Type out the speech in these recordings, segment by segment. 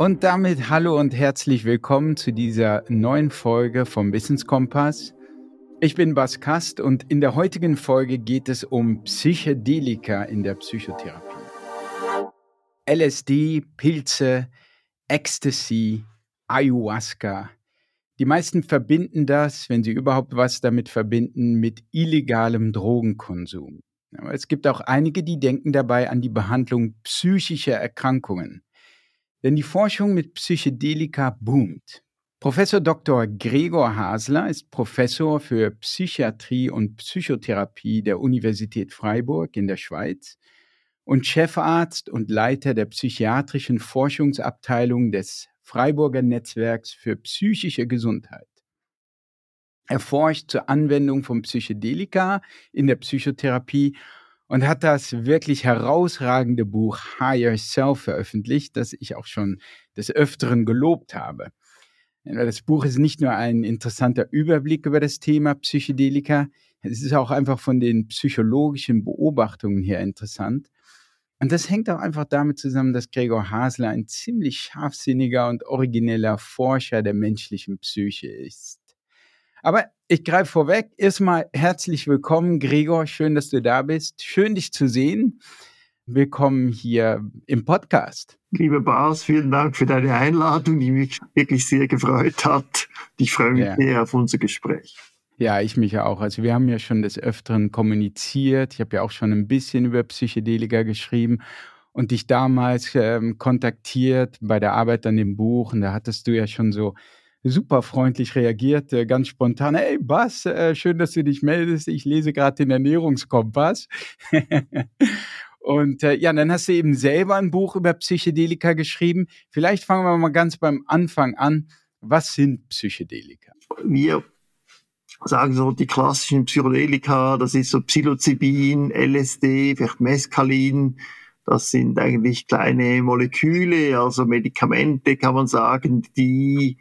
Und damit hallo und herzlich willkommen zu dieser neuen Folge vom Wissenskompass. Ich bin Bas Kast und in der heutigen Folge geht es um Psychedelika in der Psychotherapie. LSD, Pilze, Ecstasy, Ayahuasca. Die meisten verbinden das, wenn sie überhaupt was damit verbinden, mit illegalem Drogenkonsum. Aber es gibt auch einige, die denken dabei an die Behandlung psychischer Erkrankungen. Denn die Forschung mit Psychedelika boomt. Professor Dr. Gregor Hasler ist Professor für Psychiatrie und Psychotherapie der Universität Freiburg in der Schweiz und Chefarzt und Leiter der psychiatrischen Forschungsabteilung des Freiburger Netzwerks für psychische Gesundheit. Er forscht zur Anwendung von Psychedelika in der Psychotherapie und hat das wirklich herausragende Buch Higher Self veröffentlicht, das ich auch schon des Öfteren gelobt habe. Das Buch ist nicht nur ein interessanter Überblick über das Thema Psychedelika, es ist auch einfach von den psychologischen Beobachtungen her interessant. Und das hängt auch einfach damit zusammen, dass Gregor Hasler ein ziemlich scharfsinniger und origineller Forscher der menschlichen Psyche ist. Aber ich greife vorweg. Erstmal herzlich willkommen, Gregor. Schön, dass du da bist. Schön, dich zu sehen. Willkommen hier im Podcast. Liebe Bas, vielen Dank für deine Einladung, die mich wirklich sehr gefreut hat. Ich freue mich ja. sehr auf unser Gespräch. Ja, ich mich auch. Also wir haben ja schon des Öfteren kommuniziert. Ich habe ja auch schon ein bisschen über Psychedelika geschrieben und dich damals ähm, kontaktiert bei der Arbeit an dem Buch. Und da hattest du ja schon so super freundlich reagiert, äh, ganz spontan. Hey Bas, äh, schön, dass du dich meldest. Ich lese gerade den Ernährungskompass. Und äh, ja, dann hast du eben selber ein Buch über Psychedelika geschrieben. Vielleicht fangen wir mal ganz beim Anfang an. Was sind Psychedelika? Wir sagen so die klassischen Psychedelika, das ist so Psilocybin, LSD, vielleicht Mescalin. Das sind eigentlich kleine Moleküle, also Medikamente, kann man sagen, die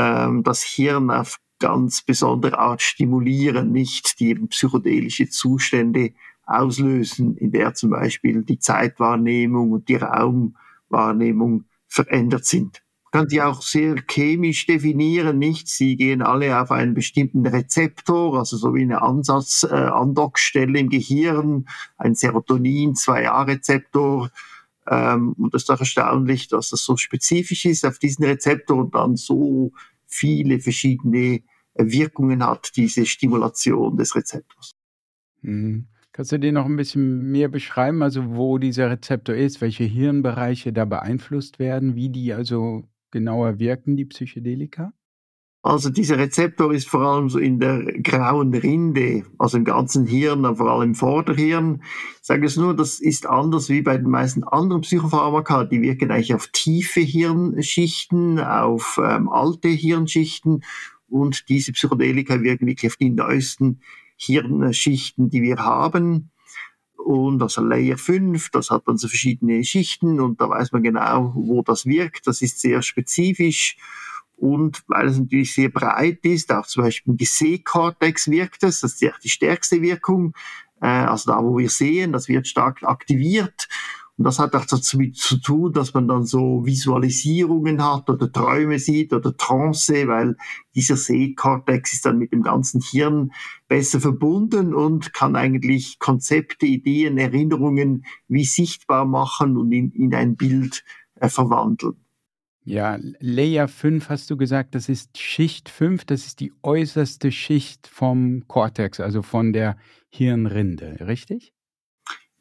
ähm, das Hirn auf ganz besondere Art stimulieren, nicht die eben psychedelische Zustände auslösen, in der zum Beispiel die Zeitwahrnehmung und die Raumwahrnehmung verändert sind. Man kann die auch sehr chemisch definieren, nicht? Sie gehen alle auf einen bestimmten Rezeptor, also so wie eine Ansatz, äh, Andockstelle im Gehirn, ein Serotonin-2A-Rezeptor. Ähm, und das ist doch erstaunlich, dass das so spezifisch ist auf diesen Rezeptor und dann so viele verschiedene Wirkungen hat, diese Stimulation des Rezeptors. Mhm. Kannst du dir noch ein bisschen mehr beschreiben, also wo dieser Rezeptor ist, welche Hirnbereiche da beeinflusst werden, wie die also genauer wirken, die Psychedelika? Also dieser Rezeptor ist vor allem so in der grauen Rinde, also im ganzen Hirn, vor allem im Vorderhirn. Ich sage es nur, das ist anders wie bei den meisten anderen Psychopharmaka. Die wirken eigentlich auf tiefe Hirnschichten, auf ähm, alte Hirnschichten und diese Psychedelika wirken wirklich auf die neuesten Hirnschichten, die wir haben. Und also Layer 5, das hat dann so verschiedene Schichten und da weiß man genau, wo das wirkt. Das ist sehr spezifisch. Und weil es natürlich sehr breit ist, auch zum Beispiel im Sehkortex wirkt es, das ist die stärkste Wirkung, äh, also da, wo wir sehen, das wird stark aktiviert. Und das hat auch damit zu tun, dass man dann so Visualisierungen hat oder Träume sieht oder Trance, weil dieser Sehkortex ist dann mit dem ganzen Hirn besser verbunden und kann eigentlich Konzepte, Ideen, Erinnerungen wie sichtbar machen und in, in ein Bild äh, verwandeln. Ja, Layer 5 hast du gesagt, das ist Schicht 5, das ist die äußerste Schicht vom Cortex, also von der Hirnrinde, richtig?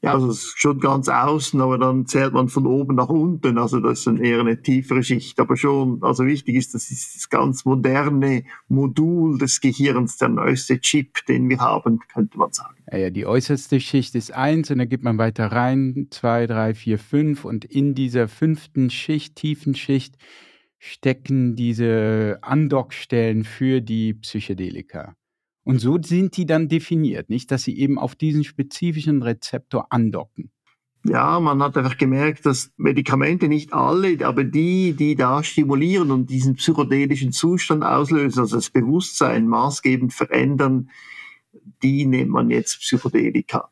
Ja, also schon ganz außen, aber dann zählt man von oben nach unten. Also das ist dann eher eine tiefere Schicht. Aber schon, also wichtig ist, das ist das ganz moderne Modul des Gehirns, der neueste Chip, den wir haben, könnte man sagen. Ja, ja die äußerste Schicht ist eins und dann geht man weiter rein, zwei, drei, vier, fünf und in dieser fünften Schicht, tiefen Schicht, stecken diese Andockstellen für die Psychedelika. Und so sind die dann definiert, nicht, dass sie eben auf diesen spezifischen Rezeptor andocken. Ja, man hat einfach gemerkt, dass Medikamente nicht alle, aber die, die da stimulieren und diesen psychedelischen Zustand auslösen, also das Bewusstsein maßgebend verändern, die nennt man jetzt Psychedelika.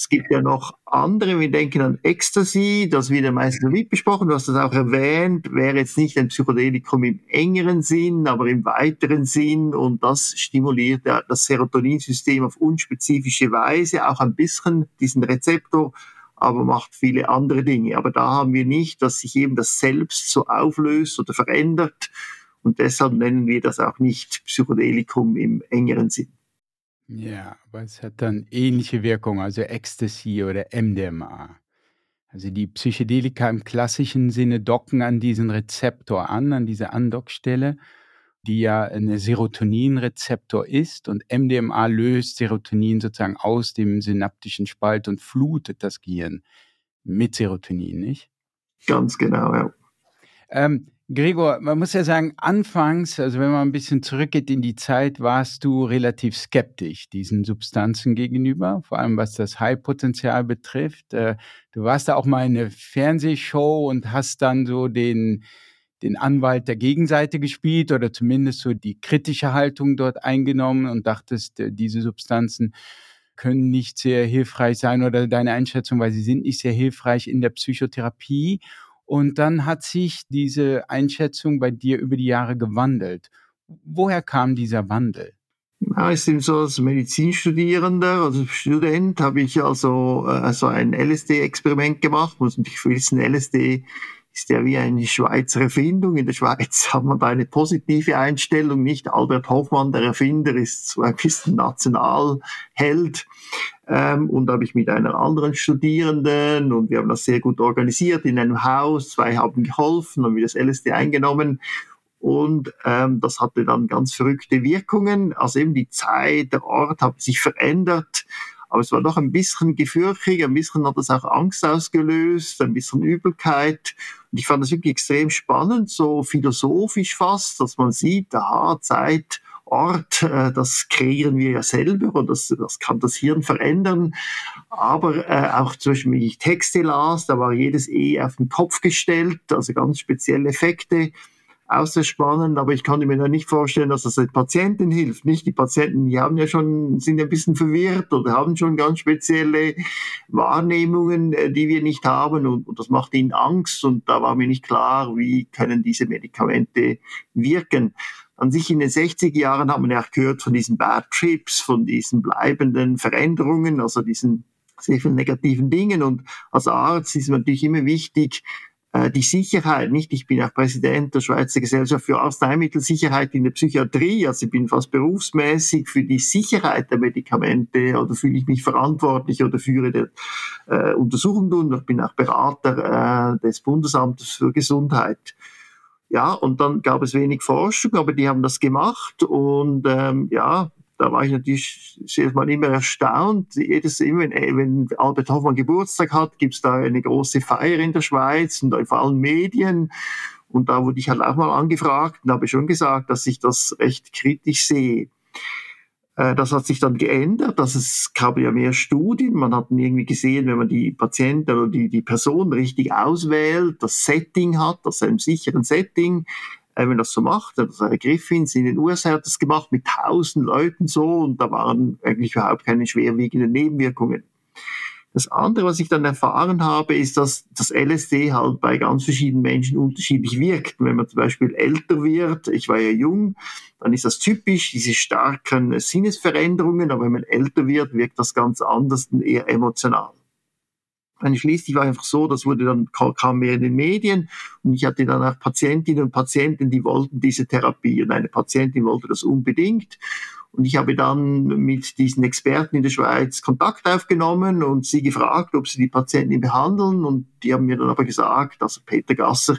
Es gibt ja noch andere, wir denken an Ecstasy, das wird ja meistens noch mitbesprochen, du hast das auch erwähnt, wäre jetzt nicht ein Psychedelikum im engeren Sinn, aber im weiteren Sinn und das stimuliert ja das Serotoninsystem auf unspezifische Weise, auch ein bisschen diesen Rezeptor, aber macht viele andere Dinge. Aber da haben wir nicht, dass sich eben das Selbst so auflöst oder verändert und deshalb nennen wir das auch nicht Psychedelikum im engeren Sinn. Ja, aber es hat dann ähnliche Wirkung, also Ecstasy oder MDMA. Also die Psychedelika im klassischen Sinne docken an diesen Rezeptor an, an diese Andockstelle, die ja eine Serotoninrezeptor ist und MDMA löst Serotonin sozusagen aus dem synaptischen Spalt und flutet das Gehirn mit Serotonin, nicht? Ganz genau, ja. Ähm, Gregor, man muss ja sagen, anfangs, also wenn man ein bisschen zurückgeht in die Zeit, warst du relativ skeptisch diesen Substanzen gegenüber, vor allem was das High-Potenzial betrifft. Äh, du warst da auch mal in einer Fernsehshow und hast dann so den, den Anwalt der Gegenseite gespielt oder zumindest so die kritische Haltung dort eingenommen und dachtest, äh, diese Substanzen können nicht sehr hilfreich sein oder deine Einschätzung, weil sie sind nicht sehr hilfreich in der Psychotherapie. Und dann hat sich diese Einschätzung bei dir über die Jahre gewandelt. Woher kam dieser Wandel? Bin so als Medizinstudierender, also Student, habe ich also, also ein LSD-Experiment gemacht. Muss natürlich wissen, LSD ist ja wie eine Schweizer Erfindung. In der Schweiz hat man da eine positive Einstellung. Nicht Albert Hoffmann, der Erfinder, ist so ein bisschen Nationalheld. Ähm, und da habe ich mit einer anderen Studierenden und wir haben das sehr gut organisiert in einem Haus. Zwei haben geholfen, haben wir das LSD eingenommen. Und ähm, das hatte dann ganz verrückte Wirkungen. Also eben die Zeit, der Ort hat sich verändert. Aber es war doch ein bisschen gefürchtig, ein bisschen hat das auch Angst ausgelöst, ein bisschen Übelkeit. Und ich fand das wirklich extrem spannend, so philosophisch fast, dass man sieht, aha, Zeit, Ort, äh, das kreieren wir ja selber und das, das kann das Hirn verändern. Aber äh, auch zum Beispiel, wenn ich Texte las, da war jedes E auf den Kopf gestellt, also ganz spezielle Effekte außer spannend, aber ich kann mir da nicht vorstellen, dass das den Patienten hilft. Nicht die Patienten, die haben ja schon, sind ein bisschen verwirrt oder haben schon ganz spezielle Wahrnehmungen, äh, die wir nicht haben und, und das macht ihnen Angst und da war mir nicht klar, wie können diese Medikamente wirken. An sich in den 60er Jahren hat man ja auch gehört von diesen Bad Trips, von diesen bleibenden Veränderungen, also diesen sehr vielen negativen Dingen. Und als Arzt ist es natürlich immer wichtig, die Sicherheit, nicht? Ich bin auch Präsident der Schweizer Gesellschaft für Arzneimittelsicherheit in der Psychiatrie, also ich bin fast berufsmäßig für die Sicherheit der Medikamente oder fühle ich mich verantwortlich oder führe der äh, Untersuchungen und ich bin auch Berater äh, des Bundesamtes für Gesundheit. Ja, und dann gab es wenig Forschung, aber die haben das gemacht und ähm, ja, da war ich natürlich sehr mal immer erstaunt. Jedes, wenn, wenn Albert Hoffmann Geburtstag hat, gibt's da eine große Feier in der Schweiz und vor allen Medien. Und da wurde ich halt auch mal angefragt und habe schon gesagt, dass ich das recht kritisch sehe. Äh, das hat sich dann geändert, dass es gab ja mehr Studien. Man hat irgendwie gesehen, wenn man die Patienten oder die, die Person richtig auswählt, das Setting hat, das einem sicheren Setting, äh, wenn das so macht. Also Griffins in den USA hat das gemacht mit tausend Leuten so und da waren eigentlich überhaupt keine schwerwiegenden Nebenwirkungen. Das andere, was ich dann erfahren habe, ist, dass das LSD halt bei ganz verschiedenen Menschen unterschiedlich wirkt. Wenn man zum Beispiel älter wird, ich war ja jung, dann ist das typisch, diese starken Sinnesveränderungen, aber wenn man älter wird, wirkt das ganz anders und eher emotional. Und schließlich war einfach so, das wurde dann, kam mehr in den Medien und ich hatte dann auch Patientinnen und Patienten, die wollten diese Therapie und eine Patientin wollte das unbedingt. Und ich habe dann mit diesen Experten in der Schweiz Kontakt aufgenommen und sie gefragt, ob sie die Patientin behandeln. Und die haben mir dann aber gesagt, also Peter Gasser,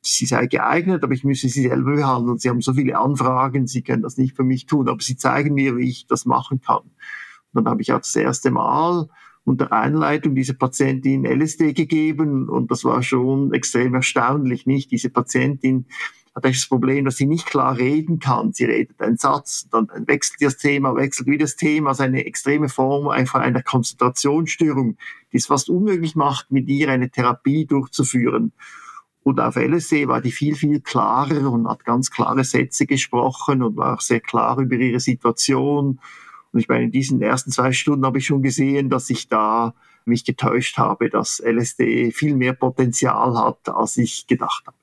sie sei geeignet, aber ich müsse sie selber behandeln. Sie haben so viele Anfragen, sie können das nicht für mich tun, aber sie zeigen mir, wie ich das machen kann. Und dann habe ich auch das erste Mal unter Einleitung dieser Patientin LSD gegeben und das war schon extrem erstaunlich, nicht? Diese Patientin hat eigentlich das Problem, dass sie nicht klar reden kann. Sie redet einen Satz, dann wechselt das Thema, wechselt wieder das Thema, also eine extreme Form einfach einer Konzentrationsstörung, die es fast unmöglich macht, mit ihr eine Therapie durchzuführen. Und auf LSD war die viel, viel klarer und hat ganz klare Sätze gesprochen und war auch sehr klar über ihre Situation Und ich meine, in diesen ersten zwei Stunden habe ich schon gesehen, dass ich da mich getäuscht habe, dass LSD viel mehr Potenzial hat, als ich gedacht habe.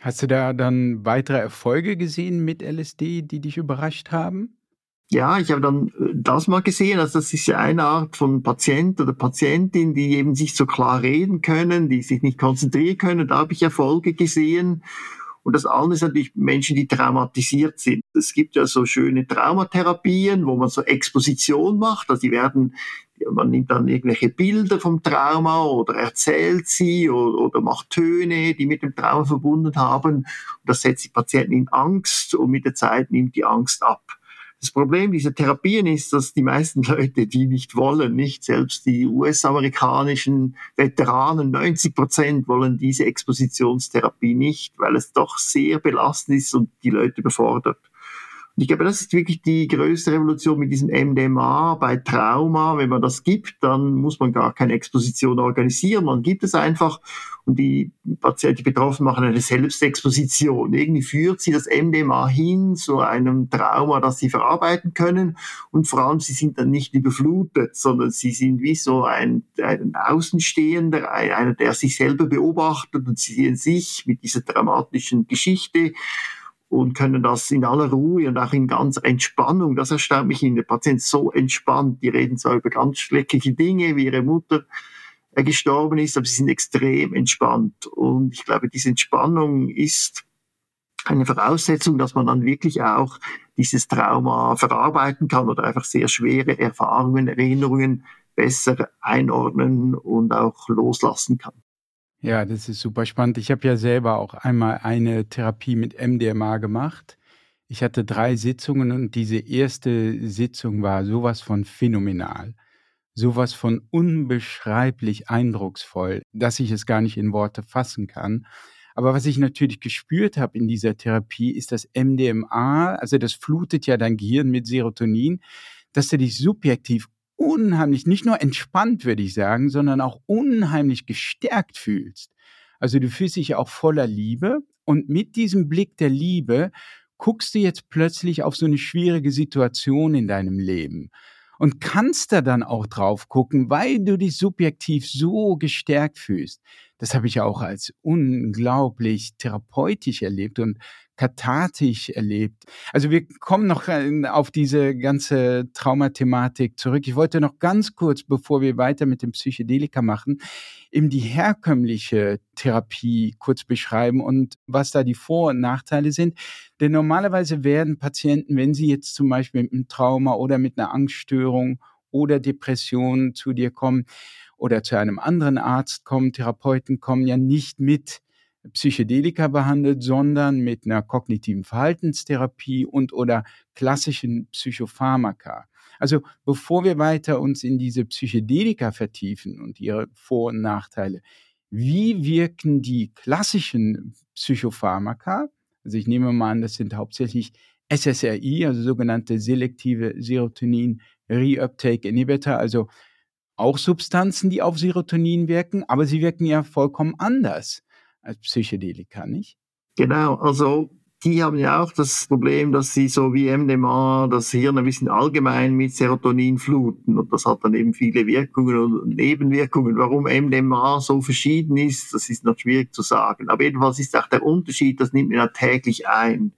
Hast du da dann weitere Erfolge gesehen mit LSD, die dich überrascht haben? Ja, ich habe dann äh, das mal gesehen, also das ist ja eine Art von Patient oder Patientin, die eben sich so klar reden können, die sich nicht konzentrieren können. Da habe ich Erfolge gesehen. Und das andere ist natürlich Menschen, die traumatisiert sind. Es gibt ja so schöne Traumatherapien, wo man so Exposition macht. Also die werden, man nimmt dann irgendwelche Bilder vom Trauma oder erzählt sie oder, oder macht Töne, die mit dem Trauma verbunden haben. Und das setzt die Patienten in Angst und mit der Zeit nimmt die Angst ab. Das Problem dieser Therapien ist, dass die meisten Leute, die nicht wollen, nicht selbst die US-amerikanischen Veteranen, 90 Prozent wollen diese Expositionstherapie nicht, weil es doch sehr belastend ist und die Leute befordert. Und ich glaube, das ist wirklich die größte Revolution mit diesem MDMA bei Trauma. Wenn man das gibt, dann muss man gar keine Exposition organisieren. Man gibt es einfach und die Patienten, die Betroffenen machen eine Selbstexposition. Irgendwie führt sie das MDMA hin zu einem Trauma, das sie verarbeiten können. Und vor allem, sie sind dann nicht überflutet, sondern sie sind wie so ein, ein Außenstehender, einer, der sich selber beobachtet und sie sehen sich mit dieser dramatischen Geschichte und können das in aller Ruhe und auch in ganzer Entspannung. Das erstaunt mich in der Patient so entspannt. Die reden zwar über ganz schreckliche Dinge, wie ihre Mutter äh, gestorben ist, aber sie sind extrem entspannt. Und ich glaube, diese Entspannung ist eine Voraussetzung, dass man dann wirklich auch dieses Trauma verarbeiten kann oder einfach sehr schwere Erfahrungen, Erinnerungen besser einordnen und auch loslassen kann. Ja, das ist super spannend. Ich habe ja selber auch einmal eine Therapie mit MDMA gemacht. Ich hatte drei Sitzungen und diese erste Sitzung war sowas von phänomenal, sowas von unbeschreiblich eindrucksvoll, dass ich es gar nicht in Worte fassen kann. Aber was ich natürlich gespürt habe in dieser Therapie, ist das MDMA, also das flutet ja dein Gehirn mit Serotonin, dass du dich subjektiv unheimlich, nicht nur entspannt, würde ich sagen, sondern auch unheimlich gestärkt fühlst. Also du fühlst dich auch voller Liebe und mit diesem Blick der Liebe guckst du jetzt plötzlich auf so eine schwierige Situation in deinem Leben und kannst da dann auch drauf gucken, weil du dich subjektiv so gestärkt fühlst. Das habe ich auch als unglaublich therapeutisch erlebt und kathartisch erlebt. Also wir kommen noch äh, auf diese ganze Traumathematik zurück. Ich wollte noch ganz kurz, bevor wir weiter mit dem Psychedelika machen, eben die herkömmliche Therapie kurz beschreiben und was da die Vor- und Nachteile sind. Denn normalerweise werden Patienten, wenn sie jetzt zum Beispiel mit einem Trauma oder mit einer Angststörung oder Depression zu dir kommen oder zu einem anderen Arzt kommen, Therapeuten kommen ja nicht mit Psychedelika behandelt, sondern mit einer kognitiven Verhaltenstherapie und oder klassischen Psychopharmaka. Also bevor wir weiter uns in diese Psychedelika vertiefen und ihre Vor- und Nachteile, wie wirken die klassischen Psychopharmaka? Also ich nehme mal an, das sind hauptsächlich SSRI, also sogenannte selektive Serotonin Reuptake Inhibitor, also auch Substanzen, die auf Serotonin wirken, aber sie wirken ja vollkommen anders als Psychedelika, nicht? Genau, also die haben ja auch das Problem, dass sie so wie MDMA das Hirn ein bisschen allgemein mit Serotonin fluten und das hat dann eben viele Wirkungen und Nebenwirkungen. Warum MDMA so verschieden ist, das ist noch schwierig zu sagen. Aber jedenfalls ist auch der Unterschied, das nimmt man ja täglich ein.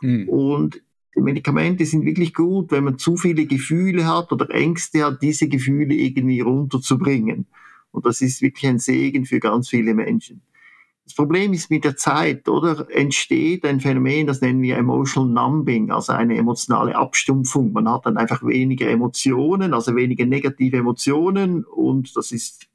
Mhm. Und die Medikamente sind wirklich gut, wenn man zu viele Gefühle hat oder Ängste hat, diese Gefühle irgendwie runterzubringen. Und das ist wirklich ein Segen für ganz viele Menschen. Das Problem ist mit der Zeit, oder? Entsteht ein Phänomen, das nennen wir Emotional Numbing, also eine emotionale Abstumpfung. Man hat dann einfach weniger Emotionen, also weniger negative Emotionen und das ist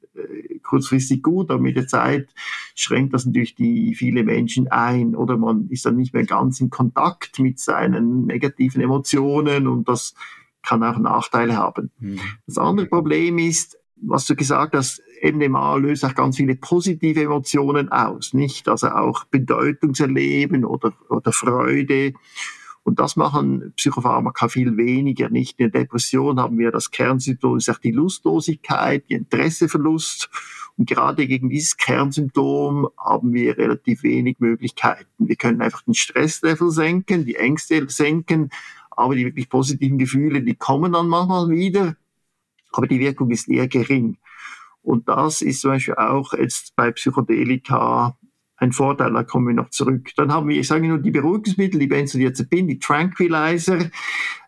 kurzfristig gut, aber mit der Zeit schränkt das natürlich die viele Menschen ein oder man ist dann nicht mehr ganz in Kontakt mit seinen negativen Emotionen und das kann auch Nachteile haben. Mhm. Das andere Problem ist, was du gesagt hast, MDMA löst auch ganz viele positive Emotionen aus, nicht? Also auch Bedeutungserleben oder, oder Freude. Und das machen Psychopharmaka viel weniger, nicht? In der Depression haben wir das Kernsymptom, ist auch die Lustlosigkeit, die Interesseverlust. Und gerade gegen dieses Kernsymptom haben wir relativ wenig Möglichkeiten. Wir können einfach den Stresslevel senken, die Ängste senken, aber die wirklich positiven Gefühle, die kommen dann manchmal wieder, aber die Wirkung ist eher gering. Und das ist zum Beispiel auch jetzt bei Psychedelika ein Vorteil, da kommen wir noch zurück. Dann haben wir, ich sage nur, die Beruhigungsmittel, die Benzodiazepin, die Tranquilizer,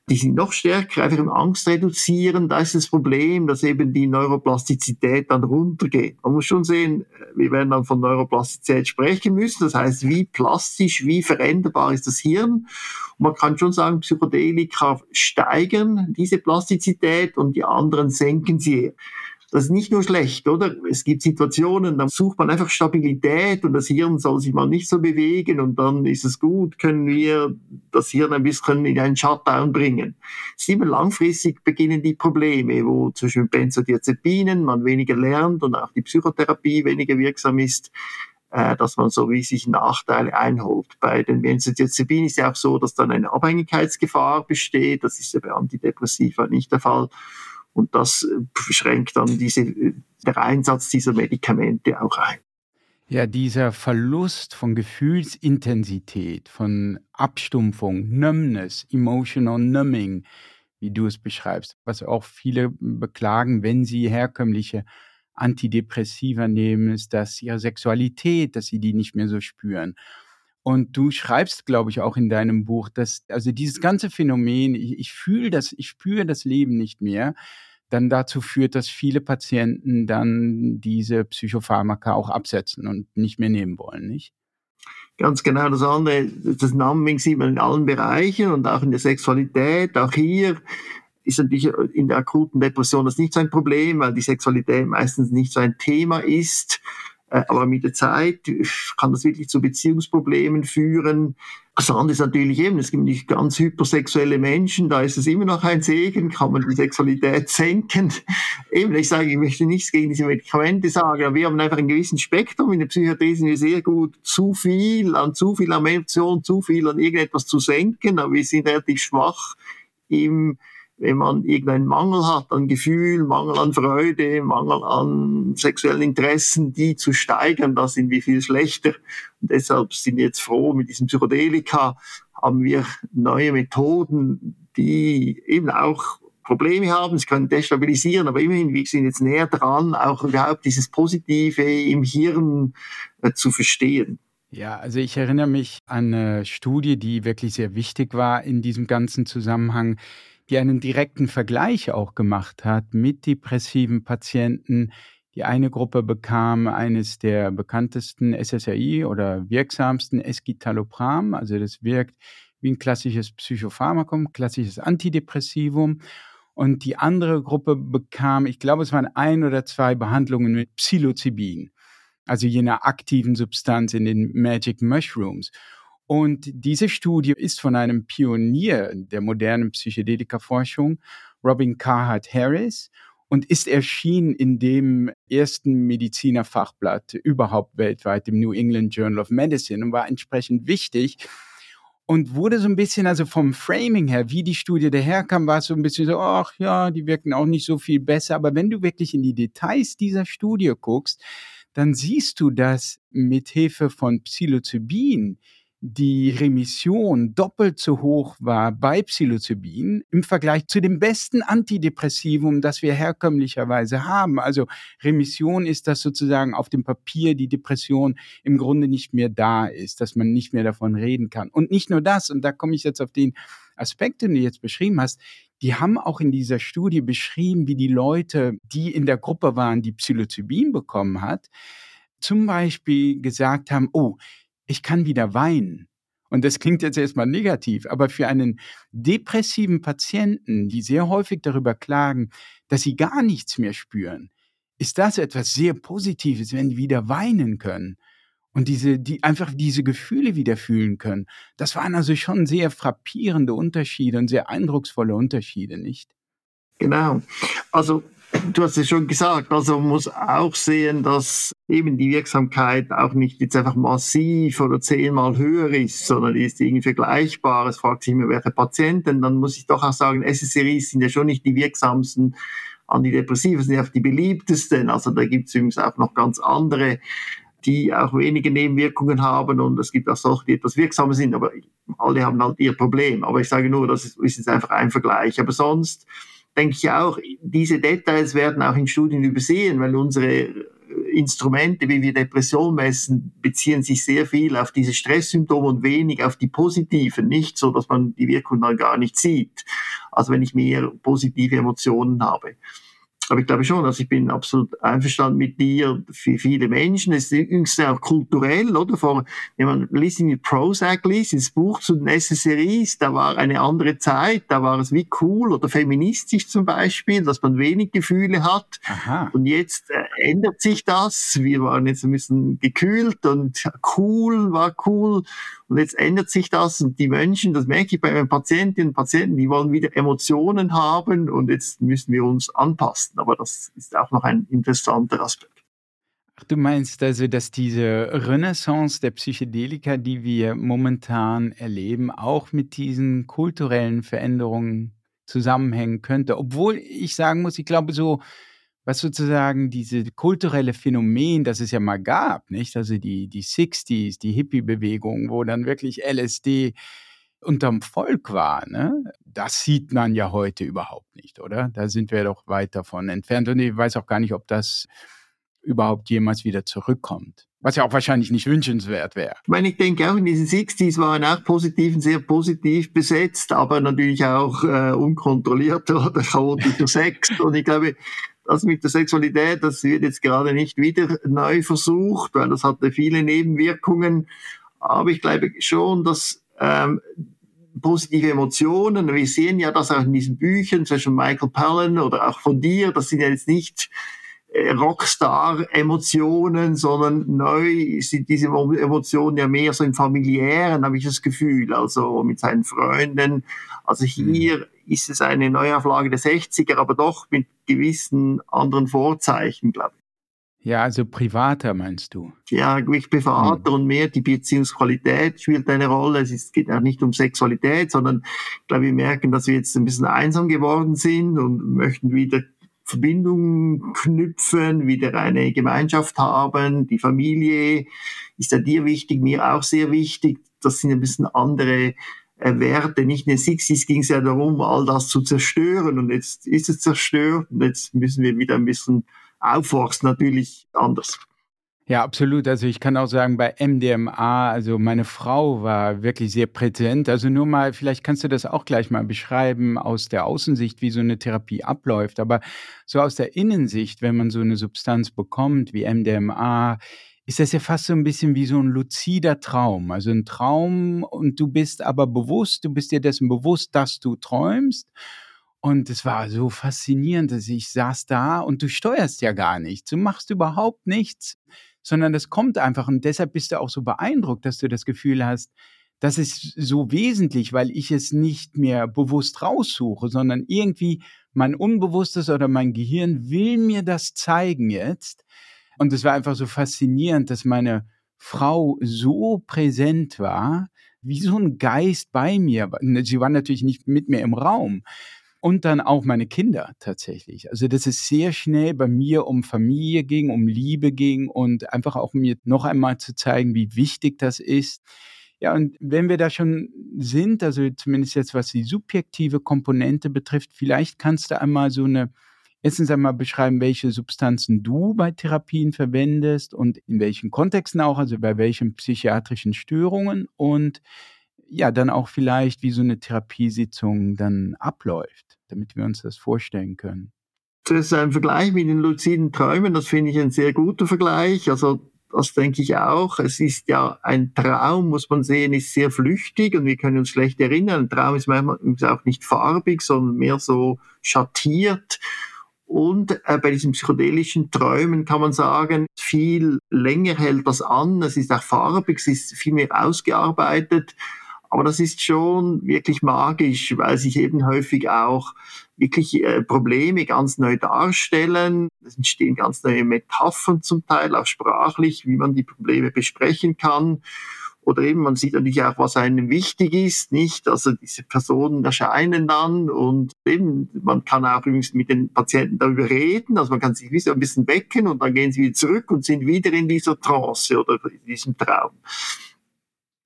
die sind noch stärker, einfach im Angst reduzieren. Da ist das Problem, dass eben die Neuroplastizität dann runtergeht. Man muss schon sehen, wir werden dann von Neuroplastizität sprechen müssen. Das heißt, wie plastisch, wie veränderbar ist das Hirn? Und man kann schon sagen, Psychedelika steigern diese Plastizität und die anderen senken sie. Das ist nicht nur schlecht, oder? Es gibt Situationen, da sucht man einfach Stabilität und das Hirn soll sich mal nicht so bewegen und dann ist es gut, können wir das Hirn ein bisschen in einen Shutdown bringen. Immer langfristig beginnen die Probleme, wo zwischen Benzodiazepinen man weniger lernt und auch die Psychotherapie weniger wirksam ist äh, dass man so wie sich Nachteile einholt. Bei den Benzodiazepinen ist ja auch so, dass dann eine Abhängigkeitsgefahr besteht. Das ist ja bei Antidepressiva nicht der Fall. Und das äh, schränkt dann diese, äh, der Einsatz dieser Medikamente auch ein. Ja, dieser Verlust von Gefühlsintensität, von Abstumpfung, Numbness, emotional numbing, wie du es beschreibst, was auch viele beklagen, wenn sie herkömmliche Antidepressiva nehmen, ist, dass ihre Sexualität, dass sie die nicht mehr so spüren. Und du schreibst, glaube ich, auch in deinem Buch, dass also dieses ganze Phänomen, ich, ich fühle das, ich spüre das Leben nicht mehr, dann dazu führt, dass viele Patienten dann diese Psychopharmaka auch absetzen und nicht mehr nehmen wollen, nicht? Ganz genau das andere, das Numbing sieht man in allen Bereichen und auch in der Sexualität, auch hier ist natürlich in der akuten Depression das nicht so ein Problem, weil die Sexualität meistens nicht so ein Thema ist. Äh, aber mit der Zeit kann das wirklich zu Beziehungsproblemen führen. Das andere ist natürlich eben, es gibt nicht ganz hypersexuelle Menschen, da ist es immer noch ein Segen, kann man die Sexualität senken. Eben, ich sage, ich möchte nichts gegen diese Medikamente sagen, aber wir haben einfach ein gewissen Spektrum. In der Psychiatrie sind wir sehr gut, zu viel an zu viel an zu viel an irgendetwas zu senken, aber wir sind relativ schwach im wenn man irgendeinen Mangel hat an Gefühl, Mangel an Freude, Mangel an sexuellen Interessen, die zu steigern, da sind wir viel schlechter. Und deshalb sind wir jetzt froh, mit diesem Psychedelika haben wir neue Methoden, die eben auch Probleme haben, sie können destabilisieren, aber immerhin, wir sind jetzt näher dran, auch überhaupt dieses Positive im Hirn äh, zu verstehen. Ja, also ich erinnere mich an eine Studie, die wirklich sehr wichtig war in diesem ganzen Zusammenhang die einen direkten Vergleich auch gemacht hat mit depressiven Patienten. Die eine Gruppe bekam eines der bekanntesten SSRI oder wirksamsten Escitalopram, also das wirkt wie ein klassisches Psychopharmakum, klassisches Antidepressivum. Und die andere Gruppe bekam, ich glaube, es waren ein oder zwei Behandlungen mit Psilocybin, also jener aktiven Substanz in den Magic Mushrooms. Und diese Studie ist von einem Pionier der modernen Psychedelika-Forschung, Robin Carhart Harris, und ist erschienen in dem ersten Medizinerfachblatt überhaupt weltweit, dem New England Journal of Medicine, und war entsprechend wichtig und wurde so ein bisschen, also vom Framing her, wie die Studie daherkam, war es so ein bisschen so, ach ja, die wirken auch nicht so viel besser. Aber wenn du wirklich in die Details dieser Studie guckst, dann siehst du, dass mit Hilfe von Psilocybin die Remission doppelt so hoch war bei Psilocybin im Vergleich zu dem besten Antidepressivum, das wir herkömmlicherweise haben. Also Remission ist, dass sozusagen auf dem Papier die Depression im Grunde nicht mehr da ist, dass man nicht mehr davon reden kann. Und nicht nur das, und da komme ich jetzt auf den Aspekt, den du jetzt beschrieben hast, die haben auch in dieser Studie beschrieben, wie die Leute, die in der Gruppe waren, die Psilocybin bekommen hat, zum Beispiel gesagt haben, oh, ich kann wieder weinen. Und das klingt jetzt erstmal negativ, aber für einen depressiven Patienten, die sehr häufig darüber klagen, dass sie gar nichts mehr spüren, ist das etwas sehr Positives, wenn die wieder weinen können und diese, die einfach diese Gefühle wieder fühlen können. Das waren also schon sehr frappierende Unterschiede und sehr eindrucksvolle Unterschiede, nicht? Genau. Also Du hast es schon gesagt, also man muss auch sehen, dass eben die Wirksamkeit auch nicht jetzt einfach massiv oder zehnmal höher ist, sondern die ist irgendwie vergleichbar. Es fragt sich immer, welche Patienten. Dann muss ich doch auch sagen, SSRIs sind ja schon nicht die wirksamsten Antidepressiva, sind ja auch die beliebtesten. Also da gibt es übrigens auch noch ganz andere die auch wenige Nebenwirkungen haben und es gibt auch solche, die etwas wirksamer sind, aber alle haben halt ihr Problem. Aber ich sage nur, das ist, ist jetzt einfach ein Vergleich. Aber sonst denke ich auch, diese Details werden auch in Studien übersehen, weil unsere Instrumente, wie wir Depression messen, beziehen sich sehr viel auf diese Stresssymptome und wenig auf die positiven, nicht so, dass man die Wirkung dann gar nicht sieht. Also wenn ich mehr positive Emotionen habe. Aber ich glaube schon, also ich bin absolut einverstanden mit dir für viele Menschen. Es ist übrigens auch kulturell, oder? Vor, wenn man Listening Prozac liest, ins Buch zu den SSRIs, da war eine andere Zeit, da war es wie cool oder feministisch zum Beispiel, dass man wenig Gefühle hat. Aha. Und jetzt äh, ändert sich das. Wir waren jetzt ein bisschen gekühlt und cool war cool. Und jetzt ändert sich das und die Menschen, das merke ich bei meinen Patientinnen und Patienten, die wollen wieder Emotionen haben und jetzt müssen wir uns anpassen. Aber das ist auch noch ein interessanter Aspekt. Ach, du meinst also, dass diese Renaissance der Psychedelika, die wir momentan erleben, auch mit diesen kulturellen Veränderungen zusammenhängen könnte? Obwohl ich sagen muss, ich glaube, so was sozusagen diese kulturelle Phänomen, das es ja mal gab, nicht? Also die, die 60s, die Hippie-Bewegung, wo dann wirklich LSD unterm Volk war, ne? Das sieht man ja heute überhaupt nicht, oder? Da sind wir doch weit davon entfernt. Und ich weiß auch gar nicht, ob das überhaupt jemals wieder zurückkommt. Was ja auch wahrscheinlich nicht wünschenswert wäre. Ich meine, ich denke auch in diesen 60s waren auch positiv und sehr positiv besetzt, aber natürlich auch äh, unkontrollierter oder chaotischer Sex. Und ich glaube, das mit der Sexualität, das wird jetzt gerade nicht wieder neu versucht, weil das hatte viele Nebenwirkungen. Aber ich glaube schon, dass ähm, positive Emotionen, wir sehen ja das auch in diesen Büchern, zwischen Michael Palin oder auch von dir, das sind ja jetzt nicht äh, Rockstar-Emotionen, sondern neu sind diese Emotionen ja mehr so im familiären, habe ich das Gefühl, also mit seinen Freunden. Also hier mhm. Ist es eine Neuauflage der 60er, aber doch mit gewissen anderen Vorzeichen, glaube ich. Ja, also privater meinst du? Ja, wirklich privater mhm. und mehr die Beziehungsqualität spielt eine Rolle. Es geht auch nicht um Sexualität, sondern ich glaube, wir merken, dass wir jetzt ein bisschen einsam geworden sind und möchten wieder Verbindungen knüpfen, wieder eine Gemeinschaft haben. Die Familie ist ja dir wichtig, mir auch sehr wichtig. Das sind ein bisschen andere Werte. Nicht in den 60s ging es ja darum, all das zu zerstören und jetzt ist es zerstört und jetzt müssen wir wieder ein bisschen aufforsten, natürlich anders. Ja, absolut. Also ich kann auch sagen, bei MDMA, also meine Frau war wirklich sehr präsent. Also nur mal, vielleicht kannst du das auch gleich mal beschreiben aus der Außensicht, wie so eine Therapie abläuft. Aber so aus der Innensicht, wenn man so eine Substanz bekommt wie MDMA, ist das ja fast so ein bisschen wie so ein luzider Traum. Also ein Traum und du bist aber bewusst, du bist dir dessen bewusst, dass du träumst. Und es war so faszinierend, dass ich saß da und du steuerst ja gar nichts. Du machst überhaupt nichts sondern das kommt einfach. Und deshalb bist du auch so beeindruckt, dass du das Gefühl hast, das ist so wesentlich, weil ich es nicht mehr bewusst raussuche, sondern irgendwie mein Unbewusstes oder mein Gehirn will mir das zeigen jetzt. Und es war einfach so faszinierend, dass meine Frau so präsent war, wie so ein Geist bei mir. Sie war natürlich nicht mit mir im Raum, und dann auch meine Kinder tatsächlich. Also, dass es sehr schnell bei mir um Familie ging, um Liebe ging und einfach auch mir noch einmal zu zeigen, wie wichtig das ist. Ja, und wenn wir da schon sind, also zumindest jetzt was die subjektive Komponente betrifft, vielleicht kannst du einmal so eine, erstens einmal beschreiben, welche Substanzen du bei Therapien verwendest und in welchen Kontexten auch, also bei welchen psychiatrischen Störungen und ja, dann auch vielleicht, wie so eine Therapiesitzung dann abläuft damit wir uns das vorstellen können. Das ist ein Vergleich mit den luziden Träumen, das finde ich ein sehr guter Vergleich. Also das denke ich auch. Es ist ja ein Traum, muss man sehen, ist sehr flüchtig und wir können uns schlecht erinnern. Ein Traum ist manchmal auch nicht farbig, sondern mehr so schattiert. Und äh, bei diesen psychedelischen Träumen kann man sagen, viel länger hält das an. Es ist auch farbig, es ist viel mehr ausgearbeitet. Aber das ist schon wirklich magisch, weil sich eben häufig auch wirklich äh, Probleme ganz neu darstellen. Es entstehen ganz neue Metaphern zum Teil, auch sprachlich, wie man die Probleme besprechen kann. Oder eben, man sieht natürlich auch, was einem wichtig ist, nicht? Also diese Personen erscheinen dann und eben, man kann auch übrigens mit den Patienten darüber reden, also man kann sich ein bisschen wecken und dann gehen sie wieder zurück und sind wieder in dieser Trance oder in diesem Traum.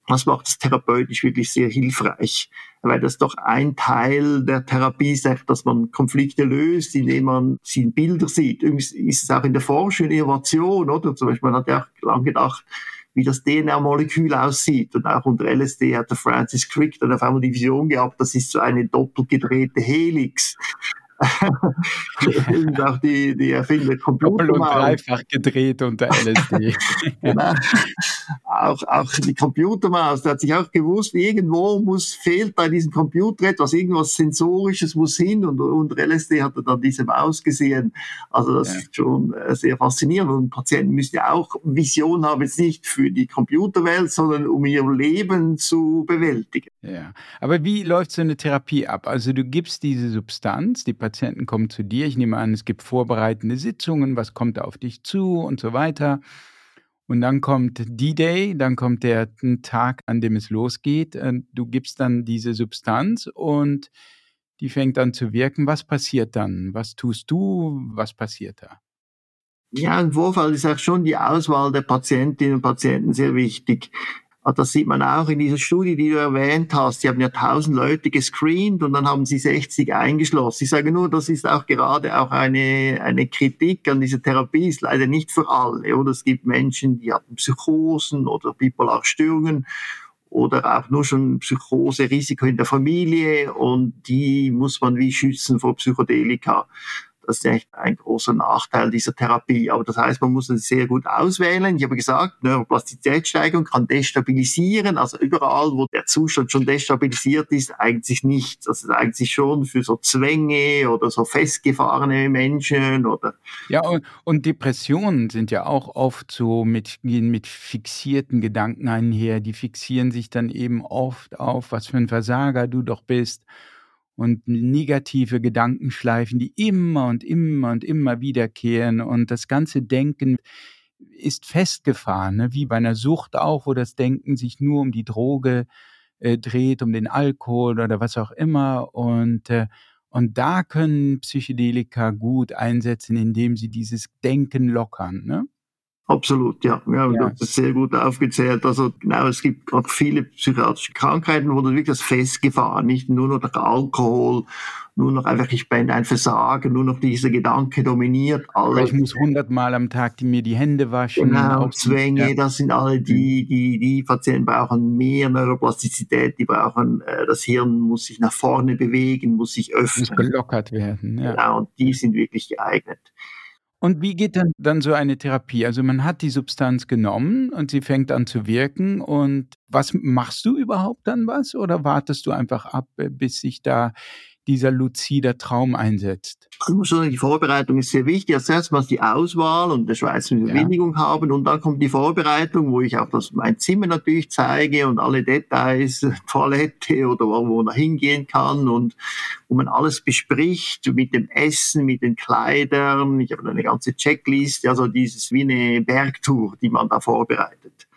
Das macht es therapeutisch wirklich sehr hilfreich, weil das doch ein Teil der Therapie sagt, dass man Konflikte löst, indem man sie in Bilder sieht. Übrigens ist es auch in der Forschung Innovation, oder? Zum Beispiel, man hat ja auch lang gedacht, wie das DNA-Molekül aussieht. Und auch unter LSD hat der Francis Crick dann auf einmal die Vision gehabt, das ist so eine doppelgedrehte Helix. und auch die, die Erfinder Computer. Doppel und dreifach gedreht unter LSD. genau. Auch, auch die Computermaus, der hat sich auch gewusst, irgendwo muss, fehlt bei diesem Computer etwas, irgendwas Sensorisches muss hin und unter LSD hat er dann diese Maus gesehen. Also das ja. ist schon äh, sehr faszinierend und Patienten müssen ja auch Vision haben, jetzt nicht für die Computerwelt, sondern um ihr Leben zu bewältigen. Ja, aber wie läuft so eine Therapie ab? Also du gibst diese Substanz, die Patienten kommen zu dir, ich nehme an, es gibt vorbereitende Sitzungen, was kommt da auf dich zu und so weiter. Und dann kommt D-Day, dann kommt der Tag, an dem es losgeht. Du gibst dann diese Substanz und die fängt an zu wirken. Was passiert dann? Was tust du? Was passiert da? Ja, im Vorfall ist auch schon die Auswahl der Patientinnen und Patienten sehr wichtig. Ah, das sieht man auch in dieser Studie, die du erwähnt hast. Sie haben ja 1000 Leute gescreent und dann haben sie 60 eingeschlossen. Ich sage nur, das ist auch gerade auch eine, eine Kritik an dieser Therapie, ist leider nicht für alle. Oder es gibt Menschen, die haben Psychosen oder bipolare Störungen oder auch nur schon Psychose-Risiko in der Familie und die muss man wie schützen vor Psychedelika. Das ist echt ein großer Nachteil dieser Therapie. Aber das heißt, man muss es sehr gut auswählen. Ich habe gesagt, Neuroplastizitätssteigerung kann destabilisieren. Also überall, wo der Zustand schon destabilisiert ist, eigentlich nicht. Das ist eigentlich schon für so Zwänge oder so festgefahrene Menschen oder. Ja, und, und Depressionen sind ja auch oft so mit, mit fixierten Gedanken einher. Die fixieren sich dann eben oft auf, was für ein Versager du doch bist und negative Gedankenschleifen, die immer und immer und immer wiederkehren und das ganze Denken ist festgefahren, ne? wie bei einer Sucht auch, wo das Denken sich nur um die Droge äh, dreht, um den Alkohol oder was auch immer und äh, und da können Psychedelika gut einsetzen, indem sie dieses Denken lockern. Ne? Absolut, ja. ja, ja. Das ist sehr gut aufgezählt. Also genau, es gibt auch viele psychiatrische Krankheiten, wo du wirklich das festgefahren, nicht nur noch der Alkohol, nur noch einfach, ich bin ein Versagen, nur noch dieser Gedanke dominiert alles. Ich muss hundertmal am Tag mir die Hände waschen. Genau, Zwänge, ja. das sind alle die, mhm. die, die Patienten brauchen mehr Neuroplastizität, die brauchen, äh, das Hirn muss sich nach vorne bewegen, muss sich öffnen. Muss gelockert werden, ja. Genau, und die sind wirklich geeignet. Und wie geht dann, dann so eine Therapie? Also man hat die Substanz genommen und sie fängt an zu wirken. Und was machst du überhaupt dann was? Oder wartest du einfach ab, äh, bis sich da dieser luzider Traum einsetzt? Ich muss sagen, die Vorbereitung ist sehr wichtig. Als erstes mal die Auswahl und der Schweizer Bewilligung ja. haben und dann kommt die Vorbereitung, wo ich auch das, mein Zimmer natürlich zeige und alle Details, Toilette oder wo man hingehen kann und wo man alles bespricht mit dem Essen, mit den Kleidern. Ich habe eine ganze Checkliste, also dieses wie eine Bergtour, die man da vorbereitet.